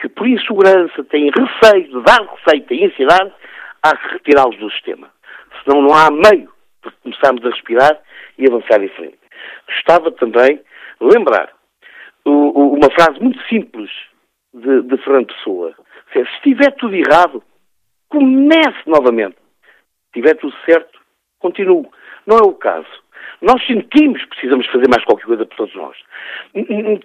que por insegurança têm receio de dar receita e ensinar, há que retirá-los do sistema. Senão não há meio de começarmos a respirar e avançar em frente. Gostava também lembrar uma frase muito simples de, de Fernando Pessoa. Se estiver tudo errado, comece novamente. Se estiver tudo certo, continue. Não é o caso. Nós sentimos que precisamos fazer mais qualquer coisa por todos nós.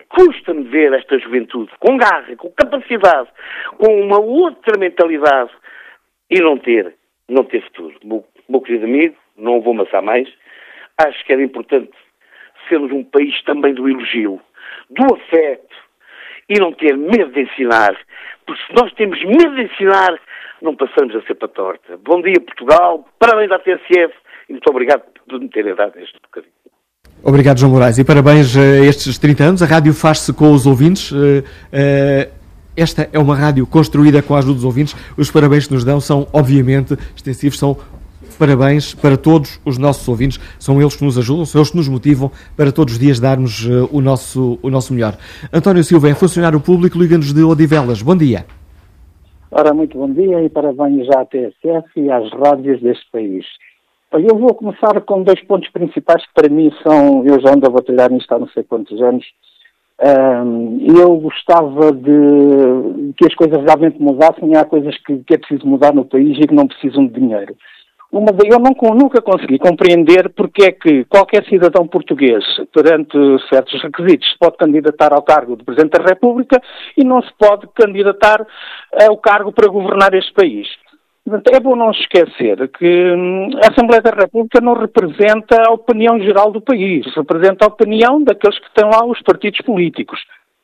Custa-me ver esta juventude com garra, com capacidade, com uma outra mentalidade e não ter, não ter futuro. Meu, meu querido amigo, não vou amassar mais, acho que era importante sermos um país também do elogio, do afeto e não ter medo de ensinar, porque se nós temos medo de ensinar, não passamos a ser para torta. Bom dia, Portugal, parabéns à TSF e muito obrigado por me terem dado este bocadinho. Obrigado, João Moraes, e parabéns a estes 30 anos. A rádio faz-se com os ouvintes. Uh, uh esta é uma rádio construída com a ajuda dos ouvintes. Os parabéns que nos dão são, obviamente, extensivos, são parabéns para todos os nossos ouvintes. São eles que nos ajudam, são eles que nos motivam para todos os dias darmos o, nosso, o nosso melhor. António Silva é funcionário público, liga-nos de Odivelas. Bom dia. Ora, muito bom dia e parabéns à TSF e às rádios deste país. Eu vou começar com dois pontos principais que para mim são, eu já ando a batalhar nisto há não sei quantos anos, um, eu gostava de que as coisas realmente mudassem há coisas que, que, é preciso mudar no país e que não precisam de dinheiro. Eu não, nunca consegui compreender porque é que qualquer cidadão português, perante certos requisitos, pode candidatar ao cargo de Presidente da República e não se pode candidatar ao cargo para governar este país. É bom não esquecer que hum, a Assembleia da República não representa a opinião geral do país, representa a opinião daqueles que têm lá os partidos políticos.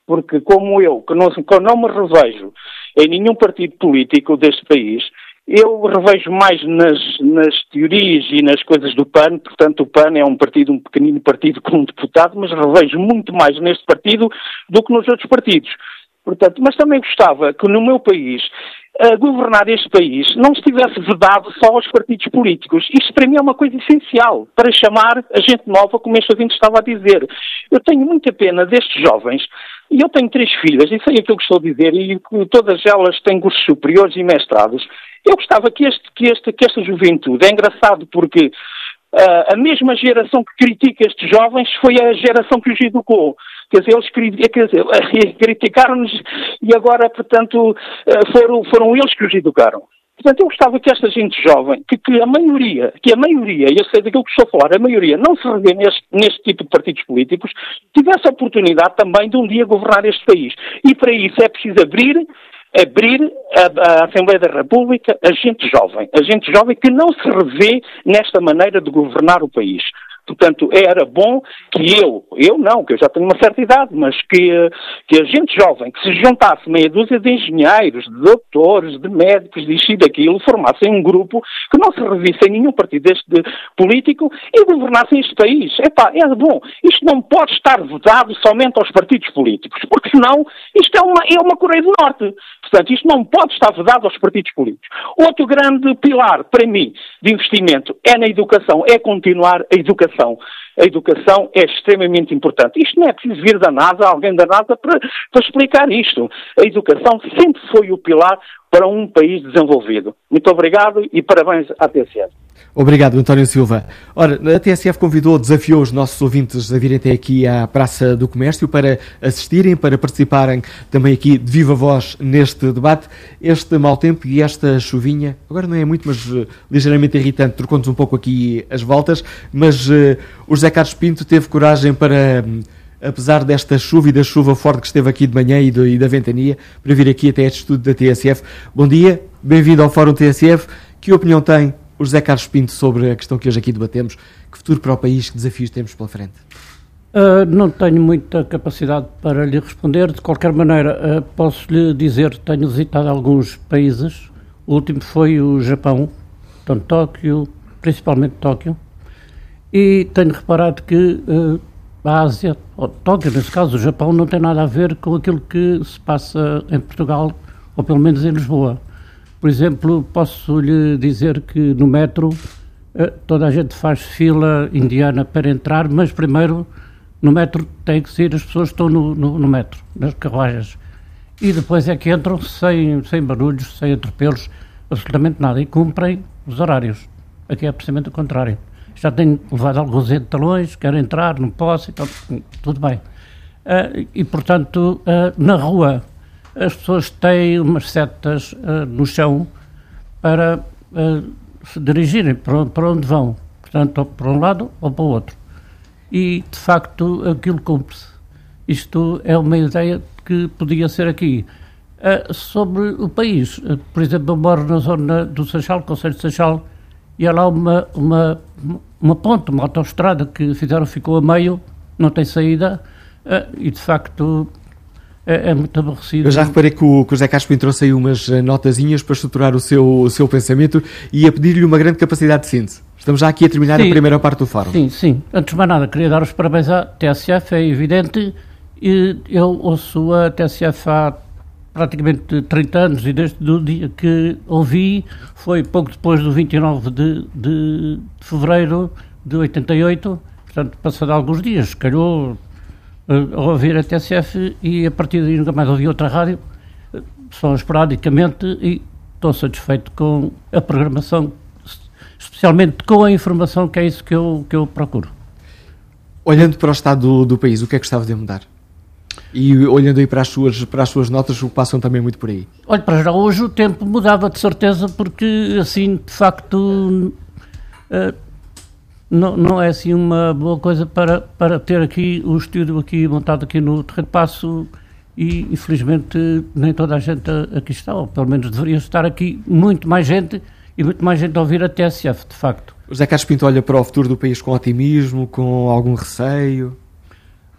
Porque, como eu, que não, que não me revejo em nenhum partido político deste país, eu revejo mais nas, nas, teorias e nas coisas do PAN, portanto o PAN é um partido, um pequenino partido com um deputado, mas revejo muito mais neste partido do que nos outros partidos. Portanto, mas também gostava que no meu país a governar este país não estivesse vedado só aos partidos políticos. Isto para mim é uma coisa essencial para chamar a gente nova, como este ouvinte estava a dizer. Eu tenho muita pena destes jovens, e eu tenho três filhas, e sei aquilo que estou a dizer, e todas elas têm cursos superiores e mestrados. Eu gostava que, este, que, este, que esta juventude, é engraçado porque Uh, a mesma geração que critica estes jovens foi a geração que os educou. Quer dizer, eles dizer, criticaram-nos e agora, portanto, uh, foram, foram eles que os educaram. Portanto, eu gostava que esta gente jovem, que, que, a maioria, que a maioria, eu sei daquilo que estou a falar, a maioria não se revê neste, neste tipo de partidos políticos, tivesse a oportunidade também de um dia governar este país. E para isso é preciso abrir abrir a, a, Assembleia da República a gente jovem, a gente jovem que não se revê nesta maneira de governar o país. Portanto, era bom que eu, eu não, que eu já tenho uma certa idade, mas que, que a gente jovem, que se juntasse meia dúzia de engenheiros, de doutores, de médicos, de isto e daquilo, formassem um grupo que não se revisse em nenhum partido deste político e governassem este país. Epá, é bom. Isto não pode estar vedado somente aos partidos políticos, porque senão isto é uma, é uma Coreia do Norte. Portanto, isto não pode estar vedado aos partidos políticos. Outro grande pilar, para mim, de investimento é na educação, é continuar a educação educação. A educação é extremamente importante. Isto não é preciso vir da NASA, alguém da NASA, para, para explicar isto. A educação sempre foi o pilar para um país desenvolvido. Muito obrigado e parabéns à TCS. Obrigado, António Silva. Ora, a TSF convidou, desafiou os nossos ouvintes a virem até aqui à Praça do Comércio para assistirem, para participarem também aqui de viva voz neste debate. Este mau tempo e esta chuvinha, agora não é muito, mas uh, ligeiramente irritante, trocou-nos um pouco aqui as voltas, mas uh, o José Carlos Pinto teve coragem para. Um, apesar desta chuva e da chuva forte que esteve aqui de manhã e, do, e da ventania, para vir aqui até este estudo da TSF. Bom dia, bem-vindo ao Fórum TSF. Que opinião tem o José Carlos Pinto sobre a questão que hoje aqui debatemos. Que futuro para o país, que desafios temos pela frente? Uh, não tenho muita capacidade para lhe responder. De qualquer maneira, uh, posso lhe dizer que tenho visitado alguns países. O último foi o Japão, então Tóquio, principalmente Tóquio, e tenho reparado que uh, a Ásia, ou Tóquio, nesse caso o Japão, não tem nada a ver com aquilo que se passa em Portugal, ou pelo menos em Lisboa. Por exemplo, posso lhe dizer que no metro eh, toda a gente faz fila indiana para entrar, mas primeiro no metro tem que ser as pessoas que estão no, no, no metro, nas carruagens. E depois é que entram sem, sem barulhos, sem atropelos, absolutamente nada. E cumprem os horários. Aqui é precisamente o contrário. Já tenho levado alguns entalões, quero entrar, não posso, então, tudo bem. Uh, e, portanto, uh, na rua as pessoas têm umas setas uh, no chão para uh, se dirigirem para, para onde vão, portanto, ou para um lado ou para o outro. E, de facto, aquilo cumpre-se. Isto é uma ideia que podia ser aqui. Uh, sobre o país, por exemplo, eu moro na zona do Seixal, Conselho de Seixal, e há lá uma, uma, uma ponte, uma autoestrada que fizeram, ficou a meio, não tem saída, e de facto é, é, muito aborrecido. Eu já reparei que o, que o José Carlos trouxe aí umas eh, notazinhas para estruturar o seu, o seu pensamento e a pedir-lhe uma grande capacidade de síntese. Estamos já aqui a terminar sim, a primeira parte do fórum. Sim, sim. Antes de mais nada, queria dar os parabéns à TSF, é evidente. E eu ouço a TSF há praticamente 30 anos e desde o dia que ouvi foi pouco depois do 29 de, de fevereiro de 88, portanto, passado alguns dias, calhou uh, a ouvir a TSF e a partir daí nunca mais ouvi outra rádio, uh, só esporadicamente e estou satisfeito com a programação, especialmente com a informação, que é isso que eu, que eu procuro. Olhando para o estado do, do país, o que é que gostava de mudar? E olhando aí para as suas, para as suas notas, o passam também muito por aí. Olha, para já hoje o tempo mudava de certeza, porque assim, de facto, uh, não, não é assim uma boa coisa para, para ter aqui o estúdio aqui montado aqui no Terreiro Passo e infelizmente nem toda a gente aqui está, ou pelo menos deveria estar aqui muito mais gente e muito mais gente a ouvir a TSF, de facto. O José Carlos Pinto olha para o futuro do país com otimismo, com algum receio?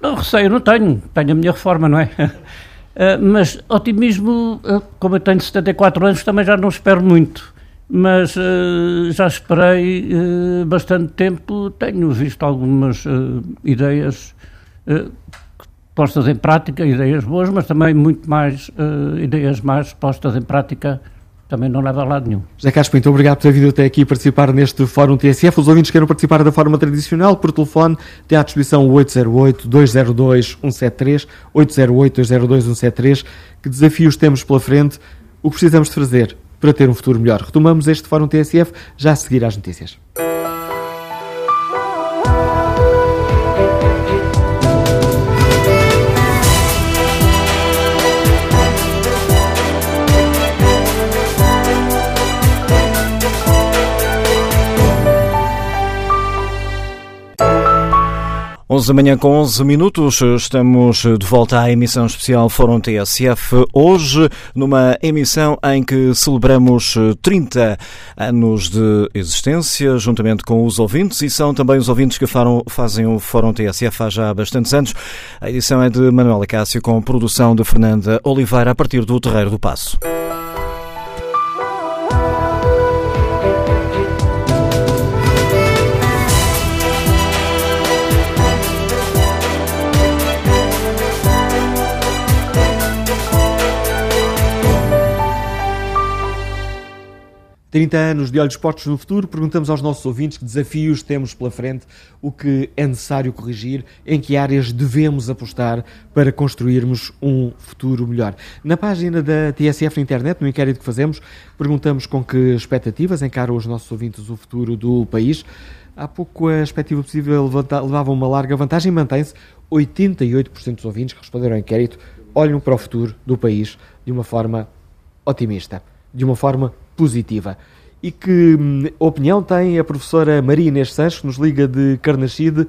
Não, receio não tenho, tenho a minha reforma, não é? Uh, mas otimismo, uh, como eu tenho 74 anos, também já não espero muito mas uh, já esperei uh, bastante tempo, tenho visto algumas uh, ideias postas em prática, ideias boas, mas também muito mais ideias mais postas em prática também não leva a lado nenhum. José Carlos Pinto, obrigado por ter vindo até aqui participar neste Fórum TSF. Os ouvintes queiram participar da forma tradicional, por telefone, tem à disposição o 808-202-173, 808-202-173. Que desafios temos pela frente? O que precisamos de fazer? Para ter um futuro melhor. Retomamos este Fórum TSF já a seguir às notícias. 11 da manhã com 11 minutos, estamos de volta à emissão especial Fórum TSF. Hoje, numa emissão em que celebramos 30 anos de existência, juntamente com os ouvintes, e são também os ouvintes que fazem o Fórum TSF há já bastantes anos. A edição é de Manuela Cássio, com produção de Fernanda Oliveira, a partir do Terreiro do Passo. 30 anos de Olhos Postos no Futuro, perguntamos aos nossos ouvintes que desafios temos pela frente, o que é necessário corrigir, em que áreas devemos apostar para construirmos um futuro melhor. Na página da TSF na internet, no inquérito que fazemos, perguntamos com que expectativas encaram os nossos ouvintes o futuro do país. Há pouco a expectativa possível levava uma larga vantagem, mantém-se 88% dos ouvintes que responderam ao inquérito olham para o futuro do país de uma forma otimista, de uma forma positiva. E que hum, opinião tem a professora Maria Inês Sanches, que nos liga de Carnachide?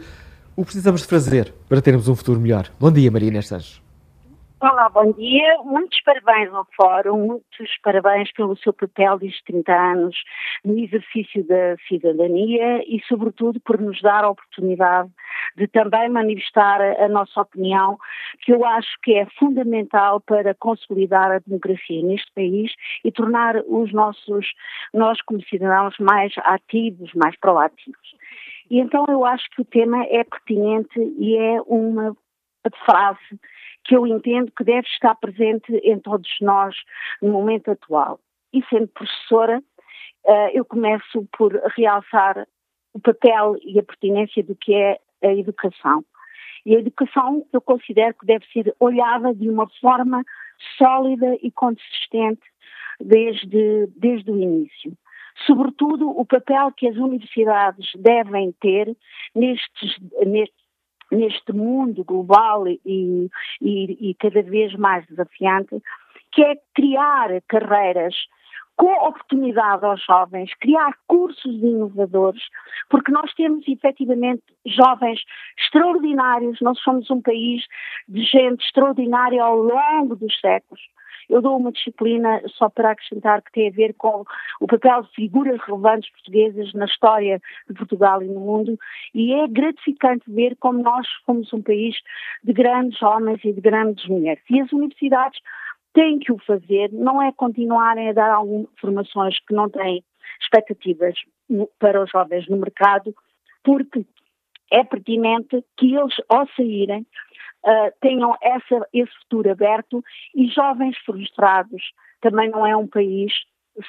O precisamos de fazer para termos um futuro melhor? Bom dia, Maria Inês Sanches. Olá, bom dia. Muitos parabéns ao Fórum, muitos parabéns pelo seu papel destes 30 anos no exercício da cidadania e, sobretudo, por nos dar a oportunidade de também manifestar a nossa opinião, que eu acho que é fundamental para consolidar a democracia neste país e tornar os nossos, nós como cidadãos, mais ativos, mais proativos. E então eu acho que o tema é pertinente e é uma frase que eu entendo que deve estar presente em todos nós no momento atual. E sendo professora, eh, eu começo por realçar o papel e a pertinência do que é a educação. E a educação eu considero que deve ser olhada de uma forma sólida e consistente desde, desde o início. Sobretudo o papel que as universidades devem ter nestes, nestes neste mundo global e, e, e cada vez mais desafiante, que é criar carreiras com oportunidade aos jovens, criar cursos inovadores, porque nós temos efetivamente jovens extraordinários, nós somos um país de gente extraordinária ao longo dos séculos. Eu dou uma disciplina, só para acrescentar, que tem a ver com o papel de figuras relevantes portuguesas na história de Portugal e no mundo, e é gratificante ver como nós fomos um país de grandes homens e de grandes mulheres. E as universidades têm que o fazer, não é continuarem a dar algumas formações que não têm expectativas para os jovens no mercado, porque é pertinente que eles, ao saírem, uh, tenham essa, esse futuro aberto e jovens frustrados também não é um país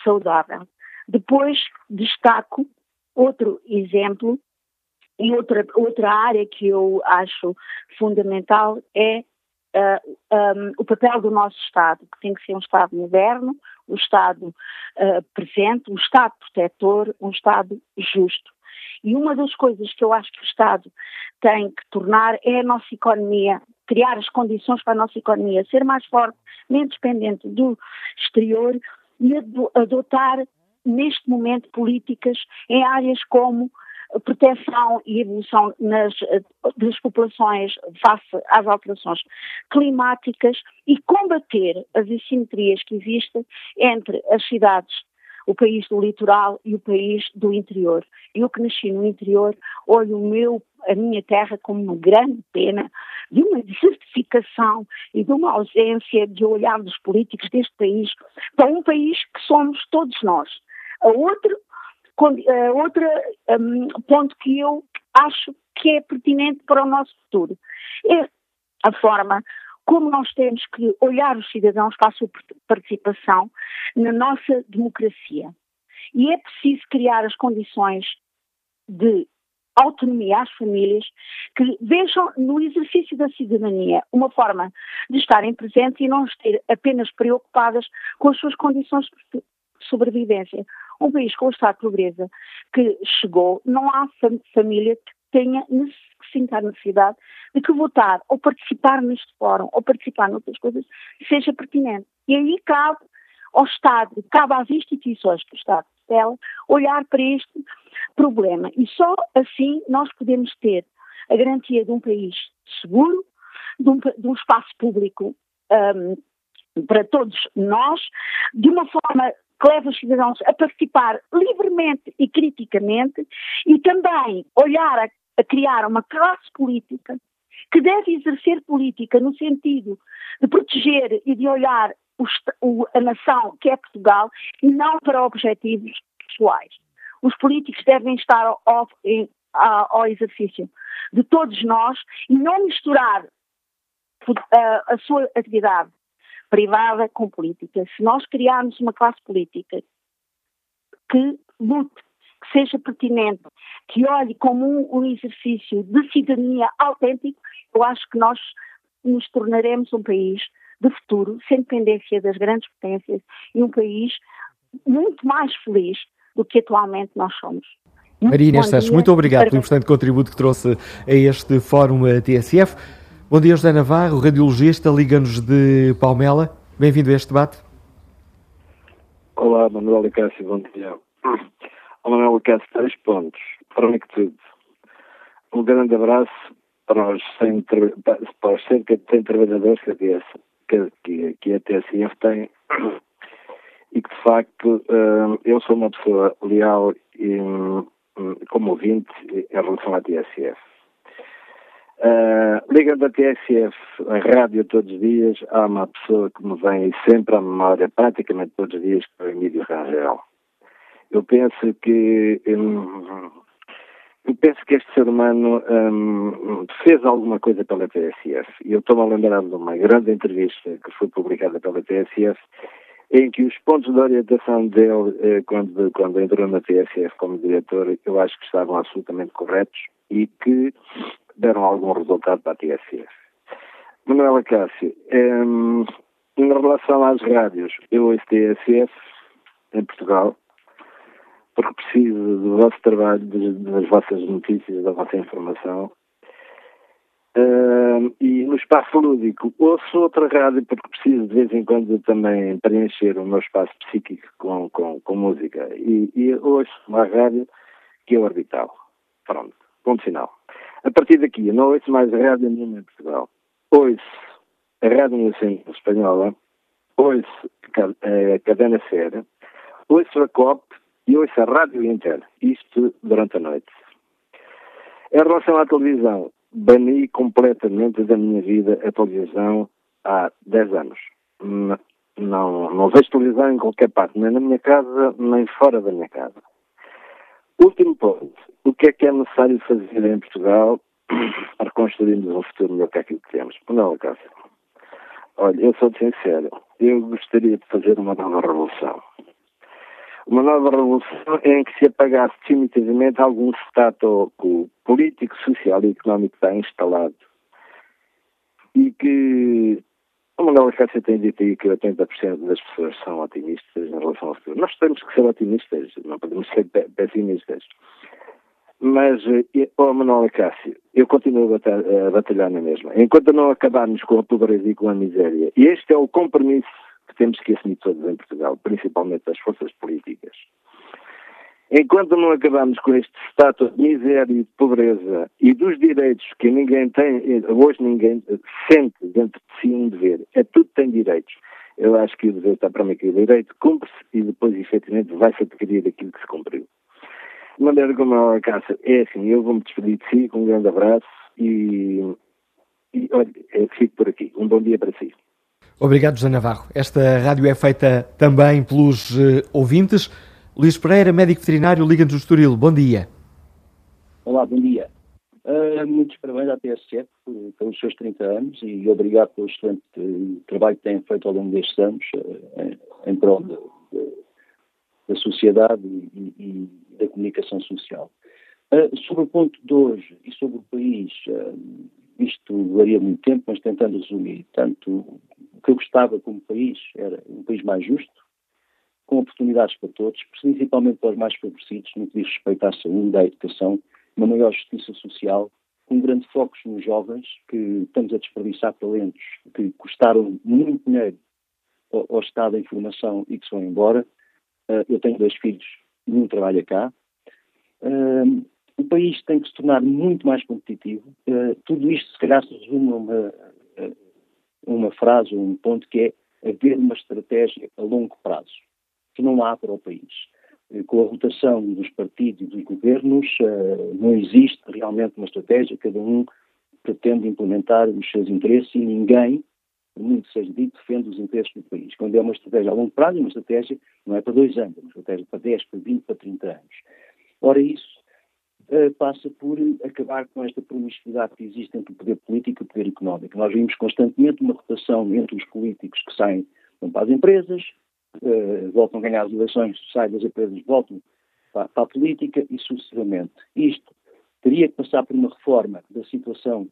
saudável. Depois destaco outro exemplo e outra, outra área que eu acho fundamental é uh, um, o papel do nosso Estado, que tem que ser um Estado moderno, um Estado uh, presente, um Estado protetor, um Estado justo. E uma das coisas que eu acho que o Estado tem que tornar é a nossa economia, criar as condições para a nossa economia ser mais forte, menos dependente do exterior e adotar neste momento políticas em áreas como proteção e evolução nas, das populações face às alterações climáticas e combater as assimetrias que existem entre as cidades o país do litoral e o país do interior. Eu que nasci no interior, olho o meu, a minha terra como uma grande pena de uma desertificação e de uma ausência de olhar dos políticos deste país para um país que somos todos nós. A outro, a outra um, ponto que eu acho que é pertinente para o nosso futuro é a forma como nós temos que olhar os cidadãos para a sua participação na nossa democracia. E é preciso criar as condições de autonomia às famílias que vejam no exercício da cidadania uma forma de estarem presentes e não estar apenas preocupadas com as suas condições de sobrevivência. Um país com estado de pobreza que chegou, não há família que tenha que sinta a necessidade de que votar ou participar neste fórum ou participar noutras coisas seja pertinente. E aí cabe ao Estado, cabe às instituições que o Estado dela olhar para este problema. E só assim nós podemos ter a garantia de um país seguro, de um, de um espaço público um, para todos nós, de uma forma que leva os cidadãos a participar livremente e criticamente e também olhar a, a criar uma classe política que deve exercer política no sentido de proteger e de olhar o, o, a nação que é Portugal e não para objetivos pessoais. Os políticos devem estar ao, ao, ao exercício de todos nós e não misturar a, a sua atividade privada com política. Se nós criarmos uma classe política que lute, que seja pertinente, que olhe como um, um exercício de cidadania autêntico, eu acho que nós nos tornaremos um país de futuro, sem dependência das grandes potências, e um país muito mais feliz do que atualmente nós somos. Maria Inês Santos, muito obrigado pelo importante contributo que trouxe a este Fórum TSF. Bom dia, José Navarro, radiologista, liga-nos de Palmela. Bem-vindo a este debate. Olá, Manuel Cássio, bom dia. Manuel Cássio, três pontos. Mim que tudo. Um grande abraço para os, 100, para os cerca de 100 trabalhadores que a, TS, que, que a TSF tem e que, de facto, eh, eu sou uma pessoa leal e, hum, como ouvinte em relação à TSF. Uh, ligando a TSF, a rádio todos os dias, há uma pessoa que me vem sempre à memória, praticamente todos os dias, que é o Emílio Rangel. Eu penso que um, eu penso que este ser humano um, fez alguma coisa pela TSF. E eu estou-me a lembrar de uma grande entrevista que foi publicada pela TSF, em que os pontos de orientação dele, eh, quando, quando entrou na TSF como diretor, eu acho que estavam absolutamente corretos e que deram algum resultado para a TSF. Manuela Cássio, um, em relação às rádios, eu ouço TSF em Portugal, porque preciso do vosso trabalho, das vossas notícias, da vossa informação. Uh, e no espaço lúdico, ouço outra rádio porque preciso de vez em quando também preencher o meu espaço psíquico com, com, com música. E, e ouço uma rádio que é orbital. Pronto, ponto final. A partir daqui, eu não ouço mais a rádio nenhuma em Portugal. Ouço a Rádio Nacional Espanhola, ouço a Cadena Ser, ouço a COP e ouço a Rádio Inter. Isto durante a noite. Em relação à televisão, bani completamente da minha vida a televisão há 10 anos. Não, não vejo televisão em qualquer parte, nem na minha casa, nem fora da minha casa. Último ponto. O que é que é necessário fazer em Portugal para construirmos um futuro melhor que aquilo que temos? Não, Cássio. Olha, eu sou sincero. Eu gostaria de fazer uma nova revolução. Uma nova revolução em que se apagasse definitivamente algum status político, social e económico que está instalado. E que o Manuel Cássio tem dito aí que 80% das pessoas são otimistas em relação ao futuro. Nós temos que ser otimistas, não podemos ser pessimistas. Mas, oh Manuel Cássio, eu continuo a batalhar na mesma. Enquanto não acabarmos com a pobreza e com a miséria, e este é o compromisso que temos que assumir todos em Portugal, principalmente as forças políticas, Enquanto não acabamos com este status de miséria e de pobreza e dos direitos que ninguém tem, hoje ninguém sente dentro de si um dever, é tudo tem direitos. Eu acho que o dever está para mim que o direito cumpre-se e depois, efetivamente, vai-se adquirir aquilo que se cumpriu. De maneira como a Cássio, é assim, eu vou-me despedir de si com um grande abraço e, e olha, fico por aqui. Um bom dia para si. Obrigado, José Navarro. Esta rádio é feita também pelos ouvintes. Luís Pereira, médico veterinário, Liga do Estoril. Bom dia. Olá, bom dia. Uh, muitos parabéns à TSF pelos seus 30 anos e obrigado pelo excelente uh, trabalho que têm feito ao longo destes anos uh, em prol de, da sociedade e, e, da comunicação social. sobre o ponto de hoje e sobre o país, isto varia muito tempo, mas tentando resumir, tanto o que eu gostava como país era um país mais justo, com oportunidades para todos, principalmente para os mais favorecidos, no que diz respeito à saúde, à educação, uma maior justiça social, com um grande foco nos jovens, que estamos a desperdiçar talentos que custaram muito dinheiro ao, Estado da informação e que se vão embora. Uh, eu tenho dois filhos, nenhum trabalha cá. O país tem que se tornar muito mais competitivo. Uh, tudo isto, se calhar, se resume a uma, uma frase, um ponto que é haver uma estratégia a longo prazo, que não há para o país. Com a rotação dos partidos e dos governos, uh, não existe realmente uma estratégia, cada um pretende implementar os seus interesses e ninguém, por muito seja dito, defende os interesses do país. Quando é uma estratégia a longo prazo, é uma estratégia não é para dois anos, é uma estratégia para 10, para 20, para 30 anos. Ora, isso uh, passa por acabar com esta promiscuidade que existe entre o poder político e o poder económico. Nós vimos constantemente uma rotação entre os políticos que saem para as empresas, uh, voltam a ganhar as eleições, saem das empresas, voltam para, para a política e sucessivamente. Isto teria que passar por uma reforma da situação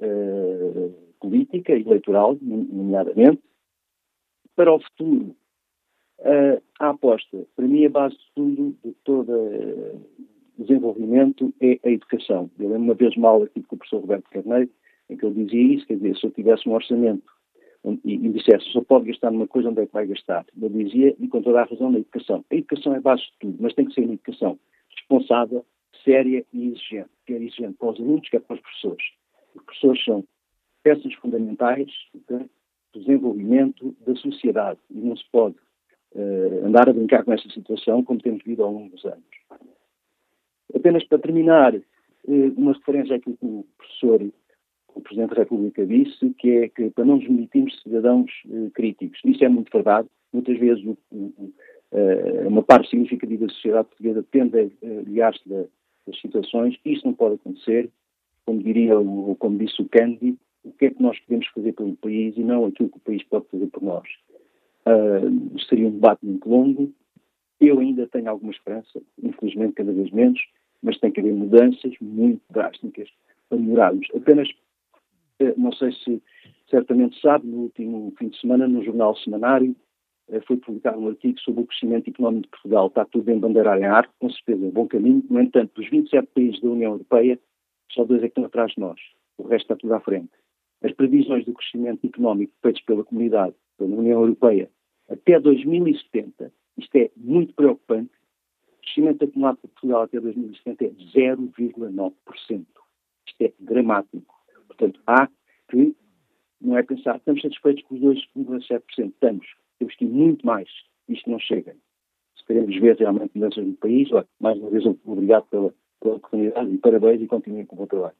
uh, política, eleitoral, nomeadamente, para o futuro. Uh, a aposta, para mim, a base de tudo, de todo desenvolvimento, é a educação. Eu lembro uma vez mal aqui com o professor Roberto Carneiro, em que ele dizia isso, quer dizer, se eu tivesse um orçamento e, e dissesse só pode gastar numa coisa, onde é que vai gastar? Ele dizia, e com toda a razão, na educação. A educação é base de tudo, mas tem que ser uma educação responsável, séria e exigente. Quer exigente para os alunos, quer para os professores. Os professores são peças fundamentais do desenvolvimento da sociedade e não se pode uh, andar a brincar com essa situação como temos visto ao longo dos anos. Apenas para terminar, uh, uma referência àquilo que o professor, o Presidente da República disse, que é que para não nos admitirmos cidadãos uh, críticos. Isso é muito verdade. Muitas vezes o, o, uma parte significativa da sociedade portuguesa tende a ligar-se das situações. Isso não pode acontecer. Como diria, ou como disse o Kennedy, o que é que nós podemos fazer pelo país e não aquilo que o país pode fazer por nós. Uh, seria um debate muito longo. Eu ainda tenho alguma esperança, infelizmente cada vez menos, mas tem que haver mudanças muito drásticas para melhorarmos. Apenas, não sei se certamente sabe, no último fim de semana, no jornal Semanário, uh, foi publicado um artigo sobre o crescimento económico de Portugal. Está tudo em bandeira em ar, com certeza, um bom caminho. No entanto, dos 27 países da União Europeia, só dois é que estão atrás de nós. O resto está tudo à frente. As previsões do crescimento económico feitas pela comunidade, pela União Europeia, até 2070, isto é muito preocupante, o crescimento acumulado por Portugal até 2070 é 0,9%. Isto é dramático. Portanto, há que, não é pensar, estamos satisfeitos com os 2,7%, estamos. Temos que ir muito mais. Isto não chega. Se queremos ver realmente mudanças no país, olha, mais uma vez, obrigado pela, pela oportunidade e parabéns e continuem com o bom trabalho.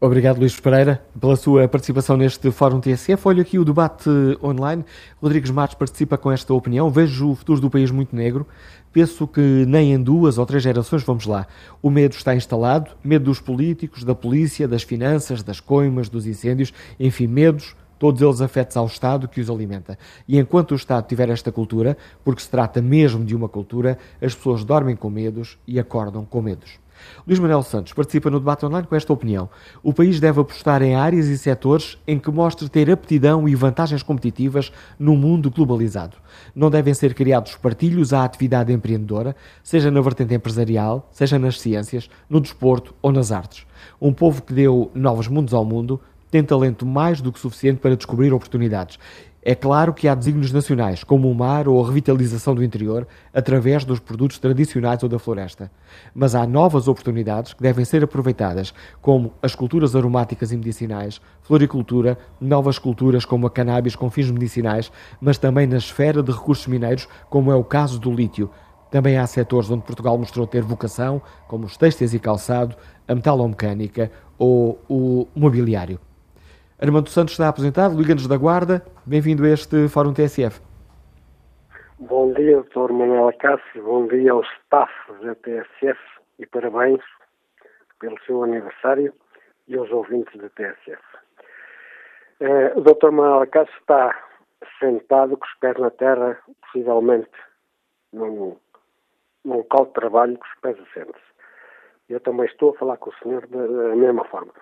Obrigado, Luís Pereira, pela sua participação neste Fórum TSF. Olho aqui o debate online. Rodrigues Matos participa com esta opinião. Vejo o futuro do país muito negro. Penso que nem em duas ou três gerações vamos lá. O medo está instalado. Medo dos políticos, da polícia, das finanças, das coimas, dos incêndios. Enfim, medos, todos eles afetos ao Estado que os alimenta. E enquanto o Estado tiver esta cultura, porque se trata mesmo de uma cultura, as pessoas dormem com medos e acordam com medos. Luís Manuel Santos participa no debate online com esta opinião. O país deve apostar em áreas e setores em que mostre ter aptidão e vantagens competitivas no mundo globalizado. Não devem ser criados partilhos à atividade empreendedora, seja na vertente empresarial, seja nas ciências, no desporto ou nas artes. Um povo que deu novos mundos ao mundo tem talento mais do que suficiente para descobrir oportunidades é claro que há desígnios nacionais, como o mar ou a revitalização do interior, através dos produtos tradicionais ou da floresta. Mas há novas oportunidades que devem ser aproveitadas, como as culturas aromáticas e medicinais, floricultura, novas culturas como a cannabis com fins medicinais, mas também na esfera de recursos mineiros, como é o caso do lítio. Também há setores onde Portugal mostrou ter vocação, como os têxteis e calçado, a metalomecânica ou o mobiliário. Armando Santos está apresentado, Liga-nos da Guarda. Bem-vindo a este Fórum TSF. Bom dia, Dr. Manuel Acácio. Bom dia ao staff da TSF e parabéns pelo seu aniversário e aos ouvintes da TSF. Eh, o Dr. Manuel Acácio está sentado com os pés na terra, possivelmente num, num local de trabalho com os pés assentes. Eu também estou a falar com o senhor da, da mesma forma.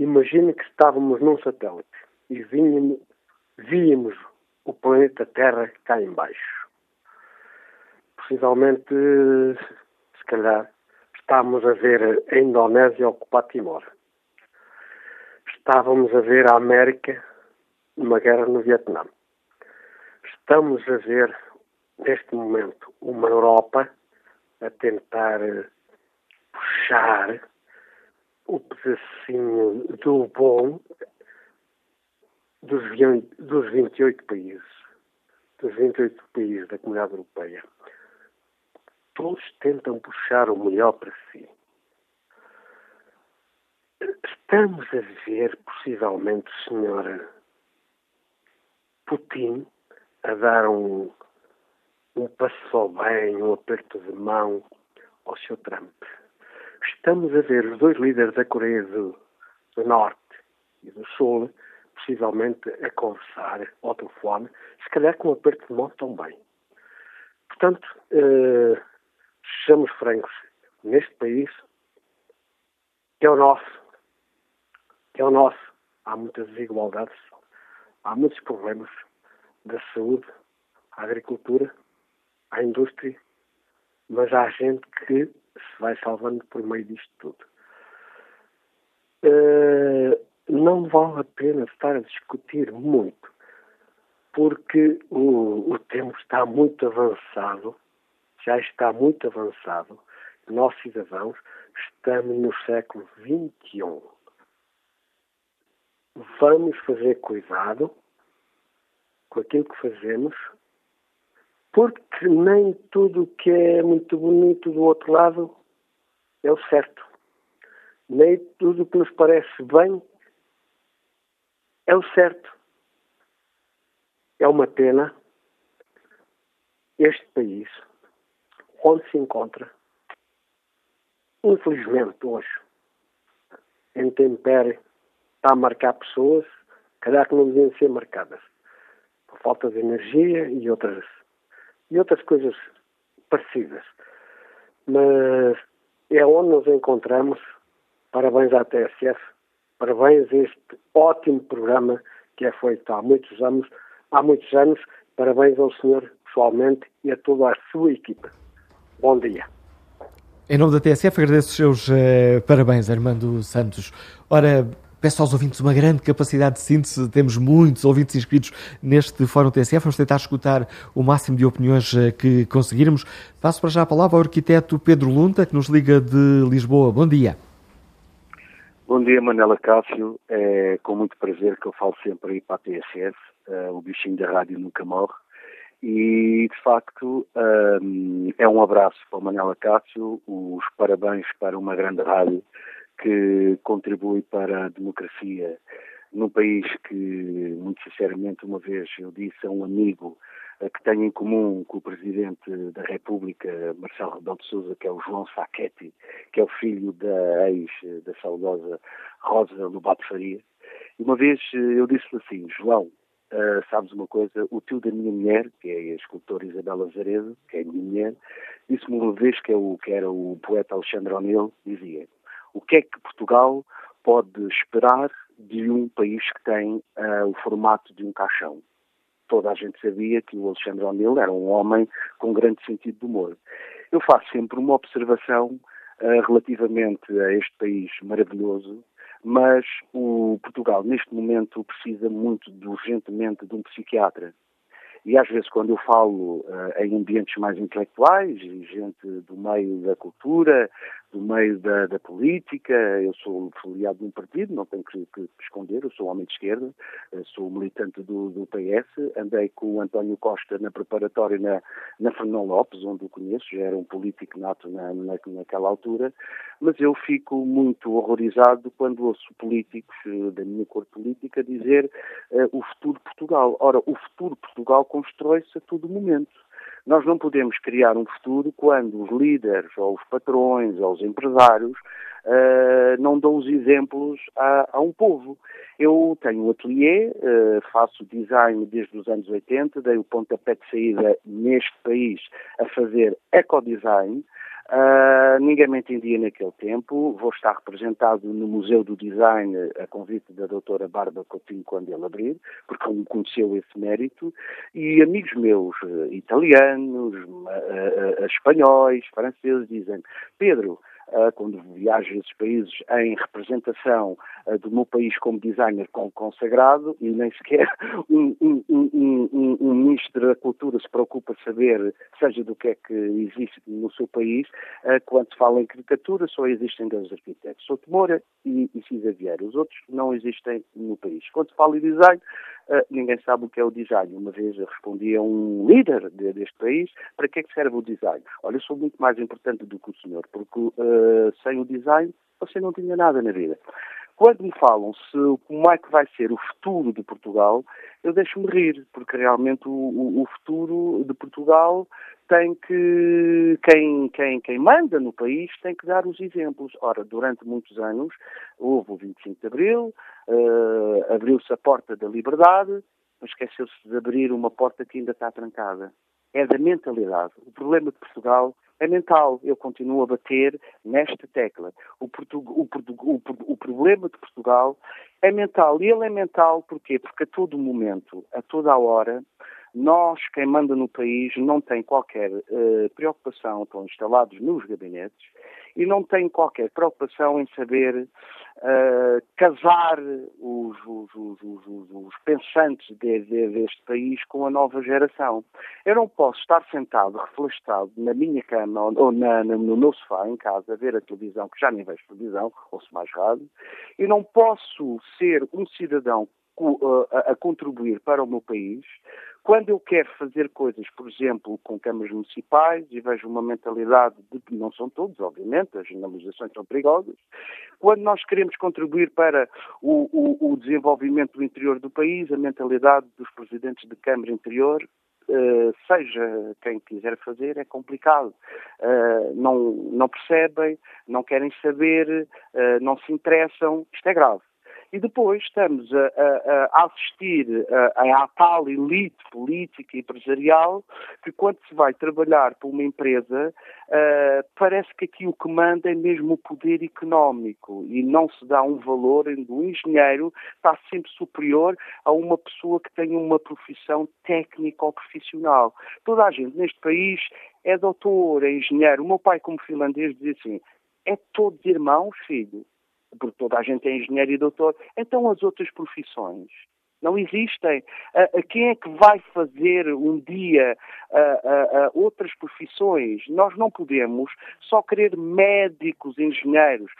Imagine que estávamos num satélite e vínhamos, víamos o planeta Terra cá embaixo. Possivelmente, se calhar, estávamos a ver a Indonésia ocupar Timor. Estávamos a ver a América numa guerra no Vietnã. Estamos a ver, neste momento, uma Europa a tentar puxar o pedacinho do bom dos, dos 28 países, dos 28 países da Comunidade Europeia. Todos tentam puxar o melhor para si. Estamos a ver, possivelmente, senhora Putin a dar um, um passo ao bem, um aperto de mão ao Sr. Trump. Estamos a ver os dois líderes da Coreia do, do Norte e do Sul, possivelmente a conversar ao telefone, se calhar com um aperto de mão também. Portanto, eh, sejamos francos, neste país, que é o nosso, que é o nosso, há muitas desigualdades, há muitos problemas da saúde, à agricultura, à indústria, mas há gente que se vai salvando por meio disto tudo. Uh, não vale a pena estar a discutir muito, porque o, o tempo está muito avançado, já está muito avançado. Nós, cidadãos, estamos no século XXI. Vamos fazer cuidado com aquilo que fazemos, porque nem tudo que é muito bonito do outro lado é o certo. Nem tudo que nos parece bem é o certo. É uma pena este país, onde se encontra, infelizmente hoje, em tempere, está a marcar pessoas, calhar que não deviam ser marcadas, por falta de energia e outras e outras coisas parecidas. Mas é onde nos encontramos. Parabéns à TSF, parabéns a este ótimo programa que é feito há muitos anos, há muitos anos. Parabéns ao senhor pessoalmente e a toda a sua equipa. Bom dia. Em nome da TSF, agradeço os seus uh, parabéns, Armando Santos. Ora, Peço aos ouvintes uma grande capacidade de síntese. Temos muitos ouvintes inscritos neste Fórum TSF. Vamos tentar escutar o máximo de opiniões eh, que conseguirmos. Passo para já a palavra ao arquiteto Pedro Lunta, que nos liga de Lisboa. Bom dia. Bom dia, Manela Cássio. É com muito prazer que eu falo sempre aí para a TSF. Uh, eh, o bichinho da rádio nunca morre. E, de facto, um, é um abraço para a Manela Cássio, os parabéns para uma grande rádio que contribui para a democracia num país que, muito sinceramente, uma vez eu disse a um amigo eh, que tenho em comum com o Presidente da República, Marcelo Rebelo de Sousa, que é o João Sacchetti, que é o filho da ex, da saudosa Rosa Lobato Faria. E uma vez eh, eu disse assim, João, uh, sabes uma coisa, o tio da minha mulher, que é a escultora Isabela Zaredo, que é a minha mulher, disse-me uma vez que, é o, que era o poeta Alexandre O'Neill, dizia, o que é que Portugal pode esperar de um país que tem uh, o formato de um caixão? Toda a gente sabia que o Alexandre O'Neill era um homem com grande sentido de humor. Eu faço sempre uma observação uh, relativamente a este país maravilhoso, mas o Portugal neste momento precisa muito urgentemente de um psiquiatra. E às vezes, quando eu falo uh, em ambientes mais intelectuais, gente do meio da cultura, do meio da, da, política, eu sou filiado de um partido, não tenho que, que esconder, eu sou homem de esquerda, eh, sou militante do, do, PS, andei com o António Costa na preparatória na, na Fernão Lopes, onde o conheço, já era um político nato na, na, naquela altura, mas eu fico muito horrorizado quando ouço políticos eh, da minha cor política dizer uh, o futuro de Portugal. Ora, o futuro de Portugal constrói-se a todo momento. Nós não podemos criar um futuro quando os líderes, ou os patrões, ou os empresários uh, não dão os exemplos a, a, um povo. Eu tenho um ateliê, uh, faço design desde os anos 80, dei o pontapé de saída neste país a fazer ecodesign, Uh, ninguém me entendia naquele tempo. Vou estar representado no Museu do Design a convite da doutora Bárbara Coutinho quando ele abrir, porque ele conheceu esse mérito. E amigos meus, uh, italianos, uh, espanhóis, franceses, dizem Pedro, quando viajo a esses países em representação uh, do meu país como designer consagrado e nem sequer um, um, um, um, ministro da cultura se preocupa saber, seja do que é que existe no seu país, uh, quando se fala em caricatura só existem dois arquitetos, Souto Moura e, e Vieira. Os outros não existem no país. Quando se fala em design, ninguém sabe o que é o design. Uma vez eu respondi a um líder de, deste país, para que é que serve o design? Olha, eu sou muito mais importante do que o senhor, porque uh, sem o design você não tinha nada na vida. Quando me falam se como é que vai ser o futuro de Portugal, eu deixo-me rir, porque realmente o, o, o, futuro de Portugal tem que quem, quem, quem manda no país tem que dar os exemplos. Ora, durante muitos anos houve o 25 de Abril, uh, abriu-se a porta da liberdade, mas esqueceu-se de abrir uma porta que ainda está trancada. É da mentalidade. O problema de Portugal é mental. Eu continuo a bater nesta tecla. O, o, o, o, problema de Portugal é mental. E ele é mental porquê? Porque a todo momento, a toda a hora, nós, quem manda no país, não tem qualquer uh, preocupação, estão instalados nos gabinetes, e não tem qualquer preocupação em saber uh, casar os, os, os, os pensantes de, de, deste país com a nova geração. Eu não posso estar sentado, reflexado na minha cama ou na, no meu sofá em casa, a ver a televisão, que já nem vejo televisão, ouço mais rádio, e não posso ser um cidadão a, a contribuir para o meu país, quando eu quero fazer coisas, por exemplo, com câmaras municipais, e vejo uma mentalidade de que não são todos, obviamente, as generalizações são perigosas, quando nós queremos contribuir para o, o, o desenvolvimento do interior do país, a mentalidade dos presidentes de Câmara Interior Uh, seja quem quiser fazer, é complicado. Uh, não, não percebem, não querem saber, uh, não se interessam. Isto é grave. E depois estamos a, a, a assistir à tal elite política e empresarial que, quando se vai trabalhar para uma empresa, uh, parece que aqui o que manda é mesmo o poder económico e não se dá um valor em que o engenheiro está sempre superior a uma pessoa que tem uma profissão técnica ou profissional. Toda a gente neste país é doutor, é engenheiro. O meu pai, como finlandês, dizia assim: é todos irmãos, filho porque toda a gente é engenheiro e doutor, então as outras profissões não existem. Uh, quem é que vai fazer um dia uh, uh, outras profissões? Nós não podemos só querer médicos, engenheiros.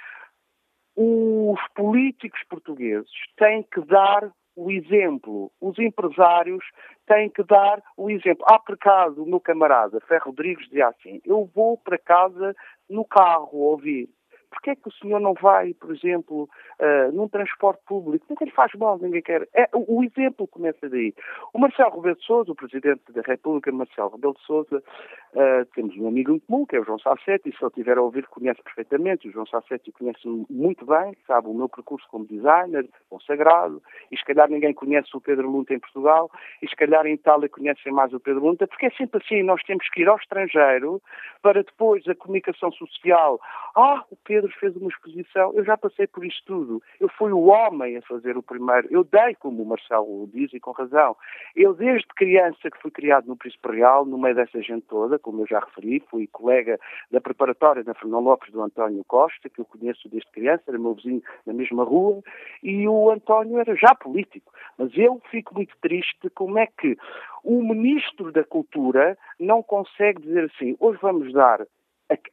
Os políticos portugueses têm que dar o exemplo. Os empresários têm que dar o exemplo. Há por acaso, o meu camarada Ferro Rodrigues dizia assim: Eu vou para casa no carro ouvir. Porquê é que o senhor não vai, por exemplo, uh, num transporte público? Ninguém faz mal, ninguém quer. É, o, o, exemplo começa daí. O Marcelo Rebelo de Sousa, o Presidente da República, Marcelo Rebelo de Sousa, uh, temos um amigo em comum, que é o João Sassetti, e se ele tiver a ouvir, conhece perfeitamente. O João Sassetti conhece muito bem, sabe o meu percurso como designer, consagrado, e se calhar ninguém conhece o Pedro Lunta em Portugal, e se calhar em Itália conhecem mais o Pedro Lunta, porque é sempre assim, nós temos que ir ao estrangeiro para depois a comunicação social. Ah, o Pedro Pedro fez uma exposição, eu já passei por isto tudo. Eu fui o homem a fazer o primeiro. Eu dei, como o Marcelo diz, e com razão. Eu, desde criança, que fui criado no Príncipe Real, no meio dessa gente toda, como eu já referi, fui colega da preparatória da Fernão Lopes do António Costa, que eu conheço desde criança, era meu vizinho na mesma rua, e o António era já político. Mas eu fico muito triste como é que o Ministro da Cultura não consegue dizer assim, hoje vamos dar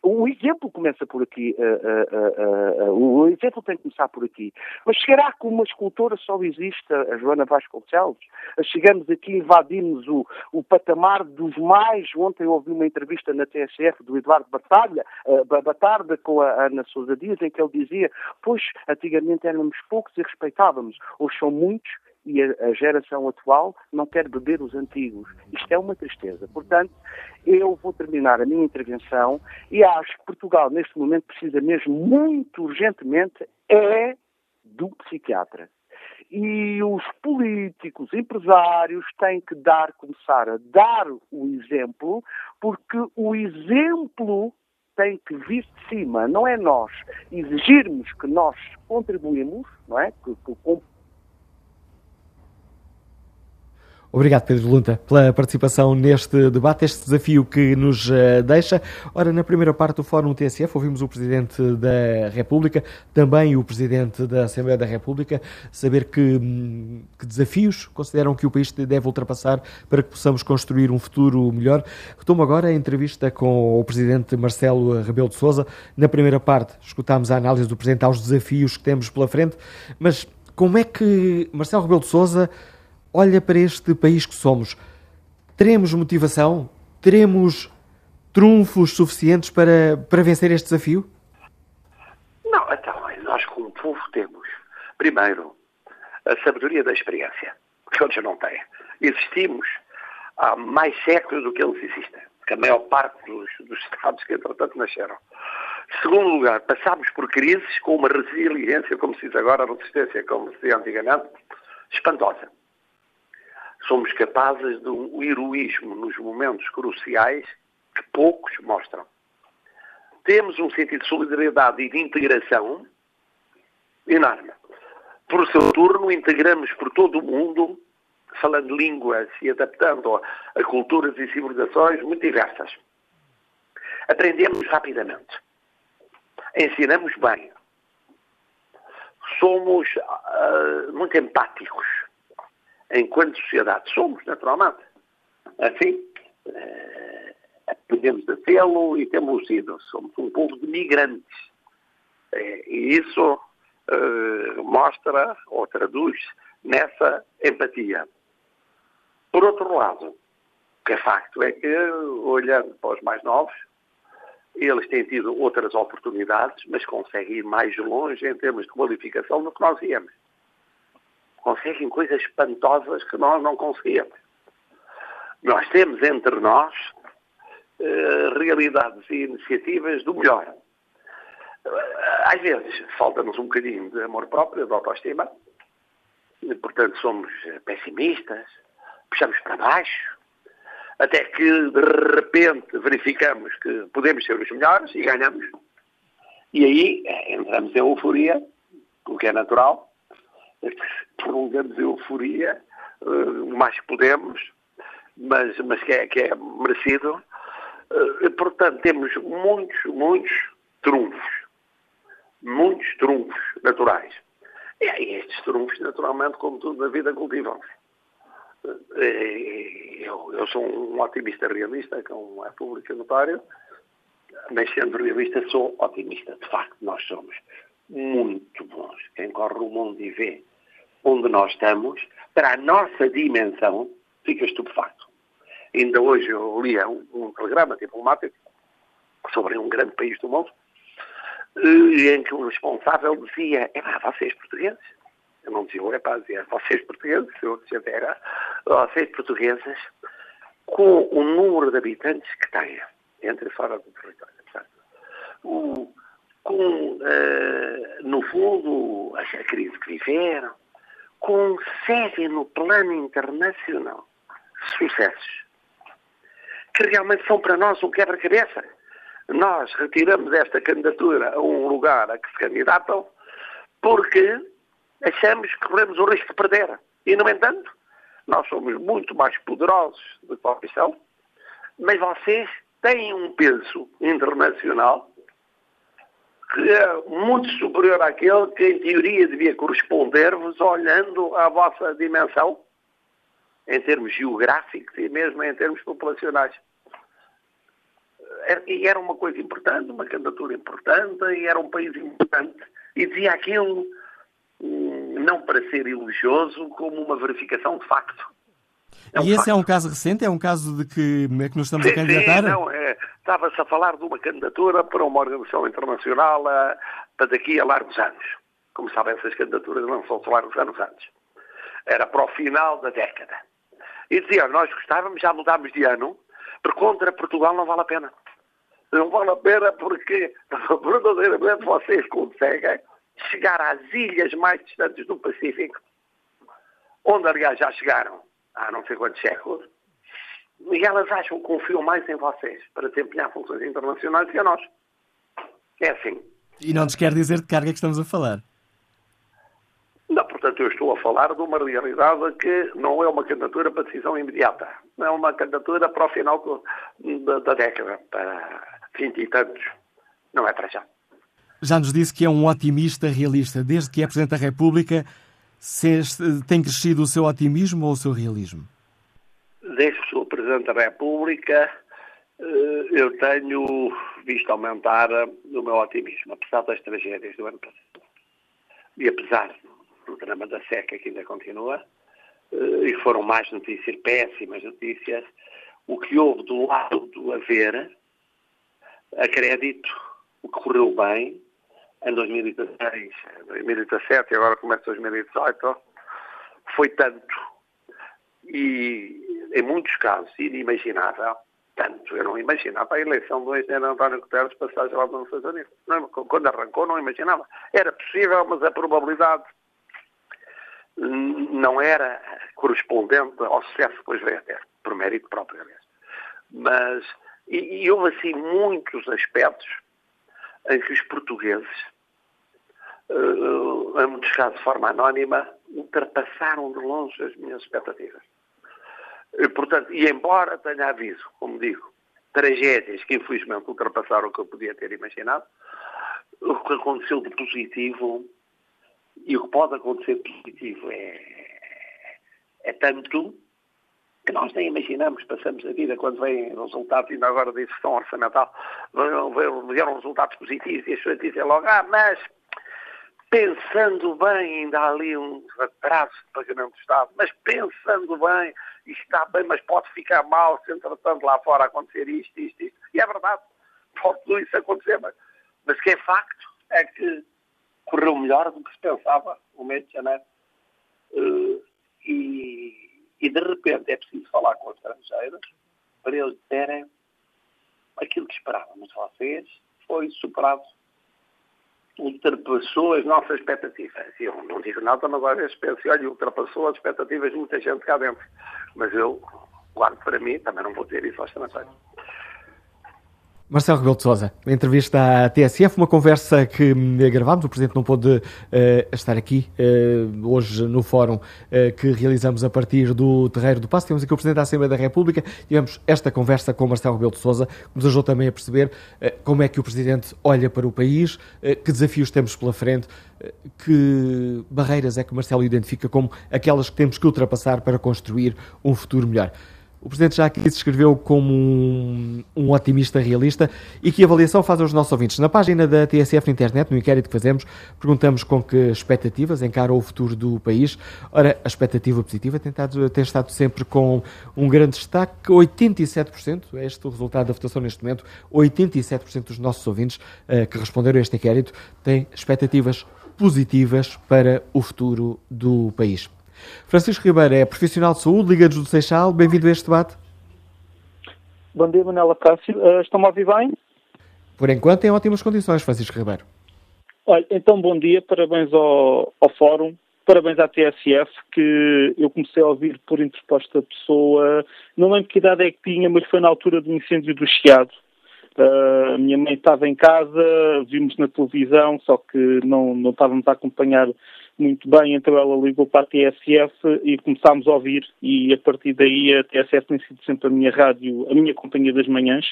o exemplo começa por aqui, uh, uh, uh, o exemplo tem que começar por aqui. Mas será que uma escultora só existe, a Joana Vasconcelos? Chegamos aqui, invadimos o, o patamar dos mais. Ontem ouvi uma entrevista na TSF do Eduardo Batalha, Batarda com a Ana Sousa Dias, em que ele dizia: Pois, antigamente éramos poucos e respeitávamos, hoje são muitos e a, a, geração atual não quer beber os antigos. Isto é uma tristeza. Portanto, eu vou terminar a minha intervenção e acho que Portugal, neste momento, precisa mesmo muito urgentemente é do psiquiatra. E os políticos, empresários têm que dar, começar a dar o exemplo, porque o exemplo tem que vir de cima, não é nós exigirmos que nós contribuímos, não é? Que, que Obrigado, Pedro Lunta, pela participação neste debate, este desafio que nos uh, deixa. Ora, na primeira parte do Fórum TSF, ouvimos o Presidente da República, também o Presidente da Assembleia da República, saber que, que desafios consideram que o país deve ultrapassar para que possamos construir um futuro melhor. Retomo agora a entrevista com o Presidente Marcelo Rebelo de Sousa. Na primeira parte, escutámos a análise do Presidente aos desafios que temos pela frente, mas como é que Marcelo Rebelo de Sousa olha para este país que somos, teremos motivação? Teremos trunfos suficientes para, para vencer este desafio? Não, então, nós como povo temos, primeiro, a sabedoria da experiência, que outros não têm. Existimos há mais séculos do que eles existem, que a maior parte dos, dos Estados que, entretanto, nasceram. Segundo lugar, passámos por crises com uma resiliência, como se diz agora, resistência, como se dizia antigamente, espantosa somos capazes de um heroísmo nos momentos cruciais que poucos mostram. Temos um sentido de solidariedade e de integração enorme. Por seu turno, integramos por todo o mundo, falando línguas e adaptando a culturas e civilizações muito diversas. Aprendemos rapidamente. Ensinamos bem. Somos uh, muito empáticos enquanto sociedade. Somos, naturalmente. Assim, eh, podemos tê-lo e temos sido. Somos um povo de migrantes. Eh, e isso eh, mostra ou traduz nessa empatia. Por outro lado, o que é facto é que, olhando para os mais novos, eles têm tido outras oportunidades, mas conseguem ir mais longe em termos de qualificação do que nós íamos conseguem coisas espantosas que nós não conseguíamos. Nós temos entre nós uh, realidades e iniciativas do melhor. Uh, às vezes falta-nos um bocadinho de amor próprio, de autoestima, e, portanto somos pessimistas, puxamos para baixo, até que de repente verificamos que podemos ser os melhores e ganhamos. E aí eh, entramos em euforia, o que é natural, prolongamos a euforia uh, o mais que podemos, mas, mas que, é, que é merecido. Uh, portanto, temos muitos, muitos trunfos. Muitos trunfos naturais. E estes trunfos, naturalmente, como tudo na vida, cultivam-se. Uh, eu, eu, sou um otimista realista, como é público notório, mas sendo realista, sou otimista. De facto, nós somos muito bons. Quem corre o mundo e vê onde nós estamos, para a nossa dimensão, fica estupefacto. Ainda hoje eu li um, um telegrama diplomático sobre um grande país do mundo, eh, em que o responsável dizia, é vocês portugueses, eu não dizia, é pá, dizia, vocês portugueses, eu dizia, era, vocês portugueses, com o número de habitantes que têm, entre e fora do território? O, com, uh, no fundo, a crise que viveram, conseguem no plano internacional sucessos que realmente são para nós um quebra-cabeça. Nós retiramos esta candidatura a um lugar a que se candidatam porque achamos que corremos o risco de perder. E, no entanto, nós somos muito mais poderosos do que vocês são, mas vocês têm um peso internacional que é muito superior àquele que, em teoria, devia corresponder-vos olhando à vossa dimensão, em termos geográficos e mesmo em termos populacionais. E era uma coisa importante, uma candidatura importante, e era um país importante, e dizia aquilo hum, não para ser elogioso, como uma verificação de facto. É um e esse facto. é um caso recente? É um caso de que é que nos estamos sim, a candidatar? Sim, não, é, estava-se a falar de uma candidatura para uma organização internacional a, para daqui a largos anos. Como sabem, essas candidaturas não são de largos anos antes. Era para o final da década. E dizia, nós gostávamos, já mudámos de ano, porque contra Portugal não vale a pena. Não vale a pena porque verdadeiramente vocês conseguem chegar às ilhas mais distantes do Pacífico, onde aliás já chegaram há não sei quantos séculos, e elas acham que confiam mais em vocês para desempenhar funções internacionais que a nós. É assim. E não nos quer dizer de carga que estamos a falar. Não, portanto, eu estou a falar de uma realidade que não é uma candidatura para decisão imediata. É uma candidatura para o final do, da, da, década, para 20 e tantos. Não é para já. Já nos disse que é um otimista realista. Desde que é Presidente da República, tem crescido o seu otimismo ou o seu realismo? Desde que sou Presidente da República, eh, eu tenho visto aumentar o meu otimismo, apesar das tragédias do ano passado. E apesar do drama da seca que ainda continua, eh, e foram mais notícias, péssimas notícias, o que houve do lado do haver, acredito, o que correu bem, em 2016, 2017 e agora começa 2018, foi tanto. E, em muitos casos, inimaginável, tanto. Eu não imaginava a eleição do engenheiro António Guterres passar lá nos Estados Unidos. Quando arrancou, não imaginava. Era possível, mas a probabilidade não era correspondente ao sucesso que depois veio a ter, por mérito próprio, aliás. Mas, e, e houve assim muitos aspectos em que os portugueses, uh, em muitos casos de forma anónima, ultrapassaram de longe as minhas expectativas. E, portanto, e embora tenha havido, como digo, tragédias que infelizmente ultrapassaram o que eu podia ter imaginado, o que aconteceu de positivo e o que pode acontecer de positivo é, é tanto que nós nem imaginamos, passamos a vida quando vêm resultados, ainda agora de gestão orçamental, vieram resultados positivos e as pessoas dizem logo, ah, mas pensando bem, ainda há ali um atraso de pagamento do Estado, mas pensando bem, isto está bem, mas pode ficar mal se entretanto lá fora acontecer isto, isto, isto. E é verdade, pode tudo isso acontecer, mas, mas que é facto é que correu melhor do que se pensava o mês de janeiro. Uh, e, e de repente é preciso falar com os estrangeiros para eles terem aquilo que esperávamos vocês foi superado ultrapassou as nossas expectativas. Eu não digo nada, mas às vezes penso, olha, ultrapassou as expectativas de muita gente cá dentro. Mas eu guardo para mim, também não vou ter isso aos estrangeiros. Marcelo Rebelo de Sousa, entrevista à TSF, uma conversa que gravámos, o Presidente não pôde uh, estar aqui uh, hoje no fórum uh, que realizamos a partir do Terreiro do Passo. Temos aqui o Presidente da Assembleia da República, tivemos esta conversa com Marcelo Rebelo de Sousa, que nos ajudou também a perceber como é que o Presidente olha para o país, que desafios temos pela frente, que barreiras é que Marcelo identifica como aquelas que temos que ultrapassar para construir um futuro melhor. O Presidente já aqui se descreveu como um, um, otimista realista e que avaliação faz aos nossos ouvintes. Na página da TSF na internet, no inquérito que fazemos, perguntamos com que expectativas encara o futuro do país. Ora, a expectativa positiva tem, estado, tem estado sempre com um grande destaque. 87%, é este o resultado da votação neste momento, 87% dos nossos ouvintes uh, que responderam a este inquérito têm expectativas positivas para o futuro do país. Francisco Ribeiro é profissional de saúde, Liga-nos do Seixal. Bem-vindo a este debate. Bom dia, Manela Cássio. Uh, Estão-me a ouvir bem? Por enquanto, em ótimas condições, Francisco Ribeiro. Olha, então, bom dia, parabéns ao, ao Fórum, parabéns à TSF, que eu comecei a ouvir por interposta pessoa, não lembro que idade é que tinha, mas foi na altura do incêndio do Chiado. Uh, a minha mãe estava em casa, vimos na televisão, só que não, não estávamos a acompanhar muito bem, então ela ligou para a TSF e começámos a ouvir e a partir daí a TSF tem sido sempre a minha rádio, a minha companhia das manhãs.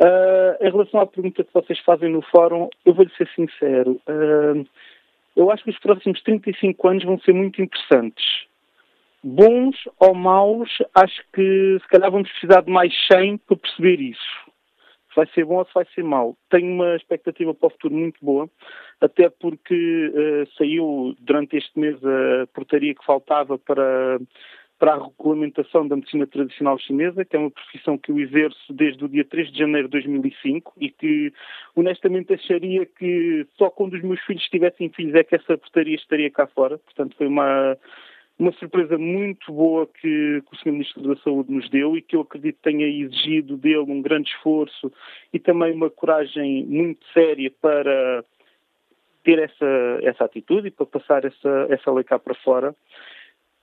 Uh, em relação à pergunta que vocês fazem no fórum, eu vou-lhe ser sincero. Uh, eu acho que os próximos 35 anos vão ser muito interessantes. Bons ou maus, acho que se calhar vamos precisar de mais 100 para perceber isso vai ser bom ou se vai ser mau. Tenho uma expectativa para o futuro muito boa, até porque uh, saiu durante este mês a portaria que faltava para, para a regulamentação da medicina tradicional chinesa, que é uma profissão que eu exerço desde o dia 3 de janeiro de 2005 e que, honestamente, acharia que só quando os meus filhos tivessem filhos é que essa portaria estaria cá fora. Portanto, foi uma uma surpresa muito boa que, que, o Sr. Ministro da Saúde nos deu e que eu acredito tenha exigido dele um grande esforço e também uma coragem muito séria para ter essa, essa atitude e para passar essa, essa lei cá para fora.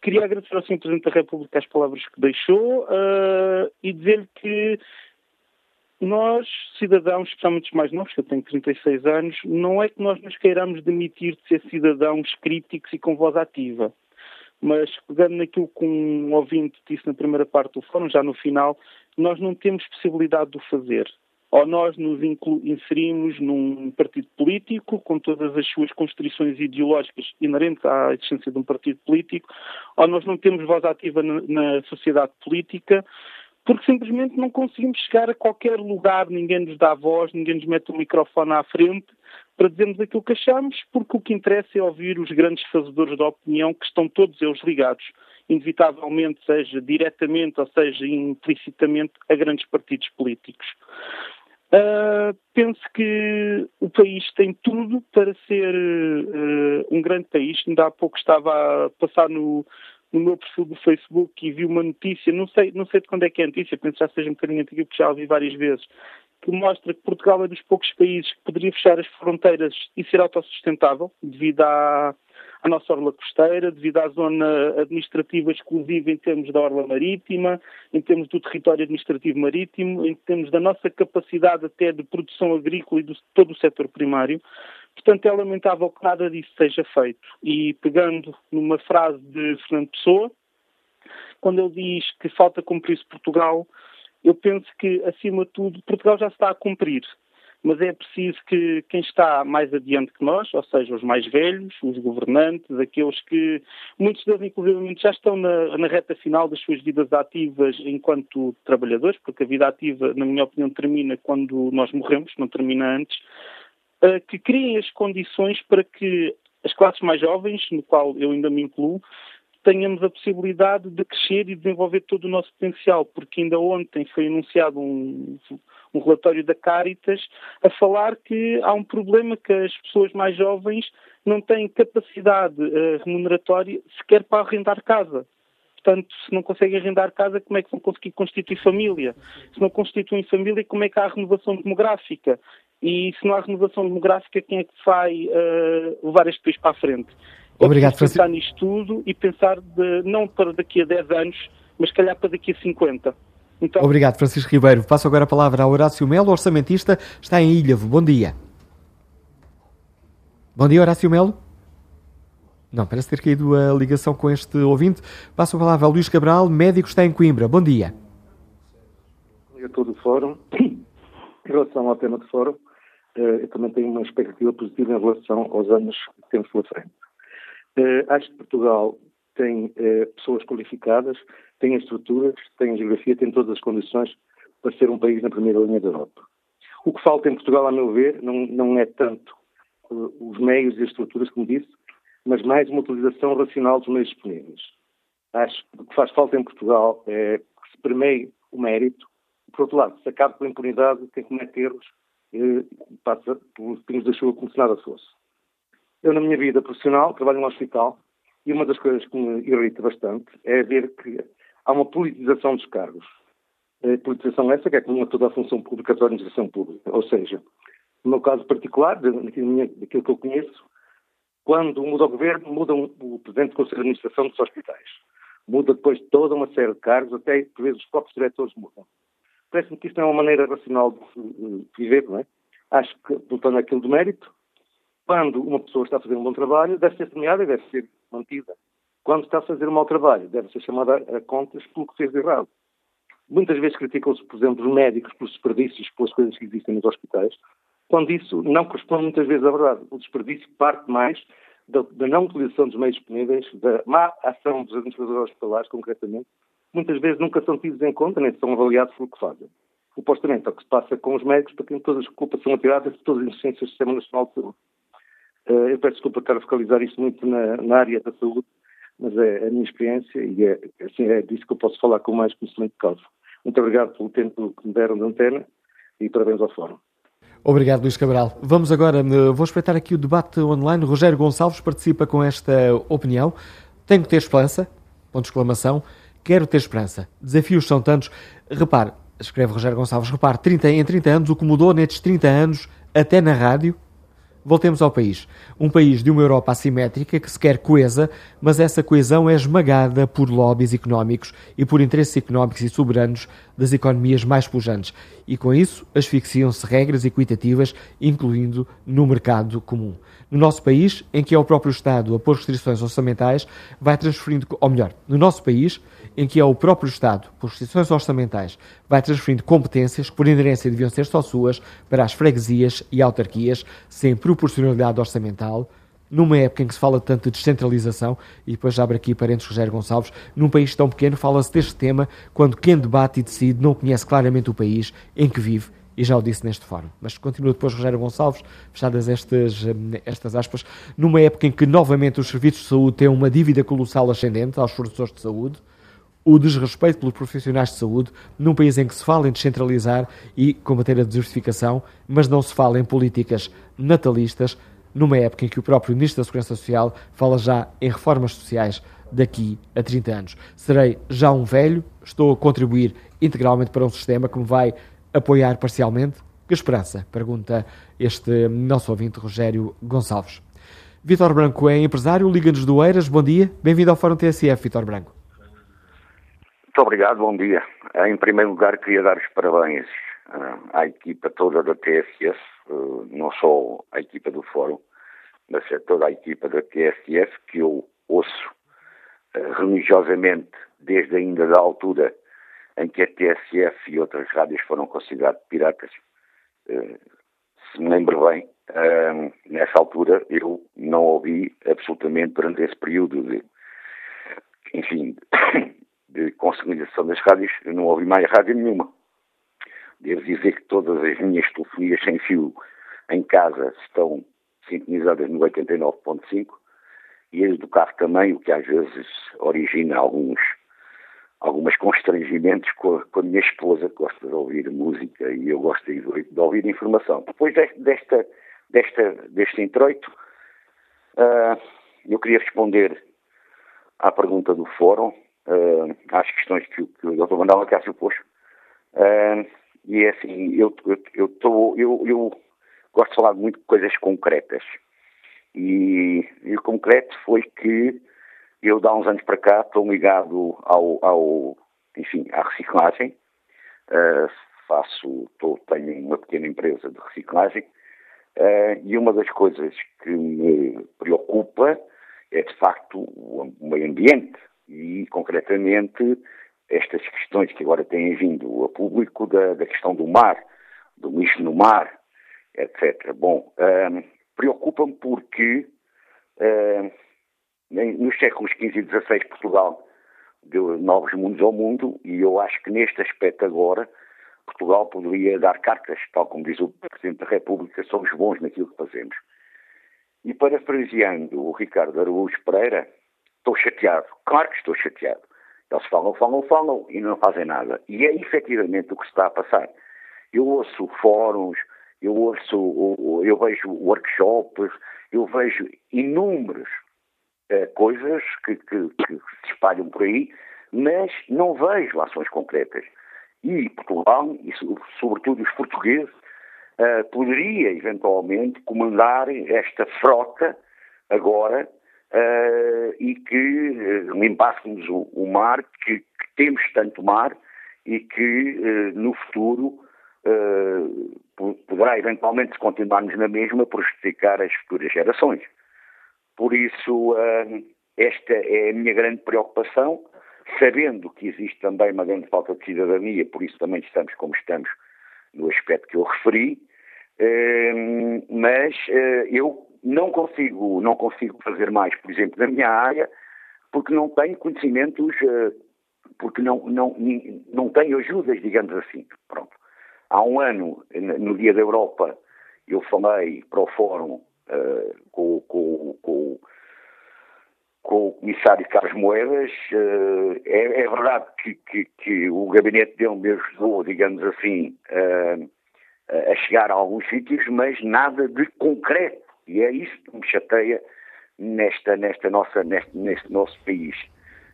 Queria agradecer ao Sr. Presidente da República as palavras que deixou uh, e dizer-lhe que nós, cidadãos, especialmente os mais novos, que eu tenho 36 anos, não é que nós nos queiramos demitir de ser cidadãos críticos e com voz ativa. Mas, pegando naquilo que um ouvinte disse na primeira parte do fórum, já no final, nós não temos possibilidade de o fazer. Ou nós nos inserimos num partido político, com todas as suas constrições ideológicas inerentes à existência de um partido político, ou nós não temos voz ativa na, na sociedade política, porque simplesmente não conseguimos chegar a qualquer lugar, ninguém nos dá voz, ninguém nos mete o microfone à frente para dizermos aquilo que achamos, porque o que interessa é ouvir os grandes fazedores da opinião, que estão todos eles ligados, inevitavelmente, seja diretamente ou seja implicitamente, a grandes partidos políticos. Uh, penso que o país tem tudo para ser uh, um grande país. Ainda há pouco estava a passar no, no meu perfil do Facebook e vi uma notícia, não sei, não sei de quando é que é a notícia, penso já seja um bocadinho antiga, porque já a ouvi várias vezes, que mostra que Portugal é dos poucos países que poderia fechar as fronteiras e ser autossustentável, devido à, à nossa orla costeira, devido à zona administrativa exclusiva em termos da orla marítima, em termos do território administrativo marítimo, em termos da nossa capacidade até de produção agrícola e de todo o setor primário. Portanto, é lamentável que nada disso seja feito. E pegando numa frase de Fernando Pessoa, quando ele diz que falta cumprir-se Portugal, eu penso que, acima de tudo, Portugal já está a cumprir. Mas é preciso que quem está mais adiante que nós, ou seja, os mais velhos, os governantes, aqueles que, muitos deles, inclusive, já estão na, na reta final das suas vidas ativas enquanto trabalhadores, porque a vida ativa, na minha opinião, termina quando nós morremos, não termina antes que criem as condições para que as classes mais jovens, no qual eu ainda me incluo, tenhamos a possibilidade de crescer e desenvolver todo o nosso potencial, porque ainda ontem foi anunciado um, um relatório da Caritas a falar que há um problema que as pessoas mais jovens não têm capacidade uh, remuneratória sequer para arrendar casa. Portanto, se não conseguem arrendar casa, como é que vão conseguir constituir família? Se não constituem família, como é que há a renovação demográfica? E se não há renovação demográfica, quem é que vai uh, levar este país para a frente? É Obrigado, Francisco. pensar nisto tudo e pensar de, não para daqui a 10 anos, mas calhar para daqui a 50. Então... Obrigado, Francisco Ribeiro. Passo agora a palavra ao Horácio Melo, orçamentista, está em Ilhavo. Bom dia. Bom dia, Horácio Melo. Não, parece ter caído a ligação com este ouvinte. Passo a palavra ao Luís Cabral, médico, está em Coimbra. Bom dia. Bom dia a todo o fórum. Em relação ao tema do fórum, eu também tenho uma expectativa positiva em relação aos anos que temos pela frente. Eh, acho que Portugal tem eh, pessoas qualificadas, tem as estruturas, tem geografia, tem todas as condições para ser um país na primeira linha da Europa. O que falta em Portugal, a meu ver, não, não é tanto os meios e as estruturas, como disse, mas mais uma utilização racional dos meios disponíveis. Acho que o que faz falta em Portugal é que se permeie o mérito, por outro lado, se acabe com a impunidade de quem comete erros passa pelos pingos da chuva como se nada fosse. Eu, na minha vida profissional, trabalho num hospital e uma das coisas que me irrita bastante é ver que há uma politização dos cargos. A politização essa que é como toda a função pública da administração pública. Ou seja, no meu caso particular, daquilo que eu conheço, quando muda o governo, muda o presidente do Conselho de Administração dos hospitais. Muda depois toda uma série de cargos, até por vezes os próprios diretores mudam. Parece-me que isto não é uma maneira racional de viver, não é? Acho que, voltando àquilo do mérito, quando uma pessoa está a fazer um bom trabalho, deve ser premiada e deve ser mantida. Quando está a fazer um mau trabalho, deve ser chamada a contas pelo que fez de errado. Muitas vezes criticam-se, por exemplo, os médicos pelos desperdícios, pelas coisas que existem nos hospitais, quando isso não corresponde muitas vezes à verdade. O desperdício parte mais da, da não utilização dos meios disponíveis, da má ação dos administradores hospitalares, concretamente, muitas vezes nunca são tidos em conta, nem são avaliados pelo que fazem. Supostamente, é o que se passa com os médicos, para quem todas as culpas são atiradas de todas as insuficiências do Sistema Nacional de Saúde. Eh, eu peço desculpa estar a focalizar isto muito na, na, área da saúde, mas é a minha experiência e é, assim, é disso que eu posso falar com mais conhecimento de causa. Muito obrigado pelo tempo que me deram de antena e parabéns ao Fórum. Obrigado, Luís Cabral. Vamos agora, eh, vou espreitar aqui o debate online. Rogério Gonçalves participa com esta opinião. Tenho que ter esperança, ponto de exclamação. Quero ter esperança. Desafios são tantos. Repare, escreve Rogério Gonçalves, repare, 30, em 30 anos, o que mudou nestes 30 anos, até na rádio, Voltemos ao país. Um país de uma Europa assimétrica que se quer coesa, mas essa coesão é esmagada por lobbies económicos e por interesses económicos e soberanos das economias mais pujantes. E com isso asfixiam-se regras equitativas, incluindo no mercado comum. No nosso país, em que é o próprio Estado a pôr restrições orçamentais, vai transferindo, ou melhor, no nosso país, em que é o próprio Estado, por restrições orçamentais, vai transferindo competências que, por inerência, deviam ser só suas para as freguesias e autarquias, sem proporcionalidade orçamental, numa época em que se fala tanto de descentralização, e depois já abre aqui parentes Rogério Gonçalves, num país tão pequeno fala-se deste tema quando quem debate e decide não conhece claramente o país em que vive e já o disse neste fórum. Mas continua depois Rogério Gonçalves, fechadas estas, estas aspas, numa época em que novamente os serviços de saúde têm uma dívida colossal ascendente aos fornecedores de saúde, o desrespeito pelos profissionais de saúde, num país em que se fala em descentralizar e combater a desertificação, mas não se fala em políticas natalistas, numa época em que o próprio Ministro da Segurança Social fala já em reformas sociais daqui a 30 anos. Serei já um velho, estou a contribuir integralmente para um sistema que me vai apoiar parcialmente? Que esperança? Pergunta este nosso ouvinte Rogério Gonçalves. Vitor Branco é empresário, Liga-nos do Eiras. Bom dia, bem-vindo ao Fórum TSF, Vitor Branco. Muito obrigado, bom dia. Em primeiro lugar, queria dar os parabéns uh, à equipa toda da TSF, uh, não só à equipa do Fórum, mas a toda a equipa da TSF, que eu ouço religiosamente desde ainda da altura em que a TSF e outras rádios foram consideradas piratas. se me lembro bem, nessa altura eu não ouvi absolutamente durante esse período de, enfim, de consolidação das rádios, eu não ouvi mais rádio nenhuma. Devo dizer que todas as minhas telefonias sem fio em casa estão sintonizadas no 89.5 e as do carro também, o que às vezes origina alguns alguns constrangimentos com a, com a, minha esposa, que gosta de ouvir música e eu gosto de, de ouvir informação. Depois desta, desta, deste introito, uh, eu queria responder à pergunta do fórum uh, às questões que, que o Dr. Manuel Cássio pôs. Uh, e é assim, eu, eu, eu, tô, eu, eu gosto de falar muito de coisas concretas. E, e o concreto foi que eu, há uns anos para cá, estou ligado ao, ao enfim, à reciclagem. Uh, faço, tô, tenho uma pequena empresa de reciclagem. Uh, e uma das coisas que me preocupa é, de facto, o meio ambiente e, concretamente, estas questões que agora têm vindo a público da, da questão do mar, do lixo no mar, etc. Bom, um, preocupa-me porque um, nos séculos XV e XVI Portugal deu novos mundos ao mundo e eu acho que neste aspecto agora Portugal poderia dar cartas, tal como diz o Presidente da República, somos bons naquilo que fazemos. E parafraseando o Ricardo Araújo Pereira, Estou chateado. Claro que estou chateado. Eles falam, falam, falam e não fazem nada. E é efetivamente o que se está a passar. Eu ouço fóruns, eu ouço, eu vejo workshops, eu vejo inúmeras uh, coisas que, que, que, se espalham por aí, mas não vejo ações concretas. E Portugal, e sobretudo os portugueses, uh, poderia eventualmente comandar esta frota agora uh, e que uh, limpássemos o, o mar, que, que, temos tanto mar e que uh, no futuro poderá eventualmente, se continuarmos na mesma, prejudicar as futuras gerações. Por isso, esta é a minha grande preocupação, sabendo que existe também uma grande falta de cidadania, por isso também estamos como estamos no aspecto que eu referi, mas eu não consigo, não consigo fazer mais, por exemplo, na minha área, porque não tenho conhecimentos, eh, porque não, não, não tenho ajudas, digamos assim. Pronto. Há um ano, no Dia da Europa, eu falei para o Fórum uh, com, com, com, com, o Comissário Carlos Moedas. Uh, é, é, verdade que, que, que, o gabinete dele me ajudou, digamos assim, uh, a chegar a alguns sítios, mas nada de concreto e é isso que me chateia nesta, nesta nossa, neste, neste nosso país.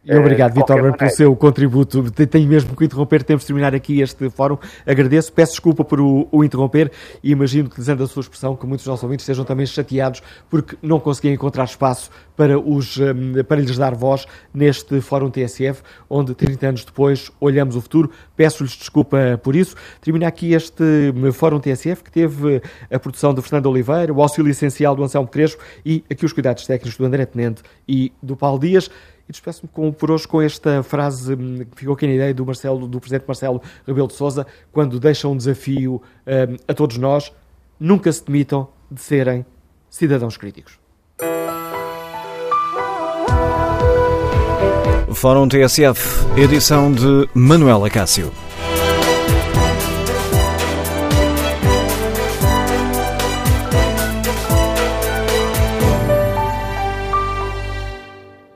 E obrigado, Vitor, pelo seu contributo. Tenho mesmo que interromper, temos de terminar aqui este fórum. Agradeço, peço desculpa por o, o interromper e imagino, utilizando a sua expressão, que muitos dos nossos ouvintes estejam também chateados porque não conseguiam encontrar espaço para, os, hum, para lhes dar voz neste Fórum TSF, onde 30 anos depois olhamos o futuro. Peço-lhes desculpa por isso. Termina aqui este hum, Fórum TSF, que teve a produção de Fernando Oliveira, o auxílio essencial do Anselmo Crespo e aqui os cuidados técnicos do André Tenente e do Paulo Dias. E despeço-me por hoje com esta frase hum, que ficou aqui na ideia do, Marcelo, do Presidente Marcelo Rebelo de Sousa, quando deixa um desafio um, a todos nós, nunca se demitam de serem cidadãos críticos. Fórum TSF, edição de Manuela Cássio.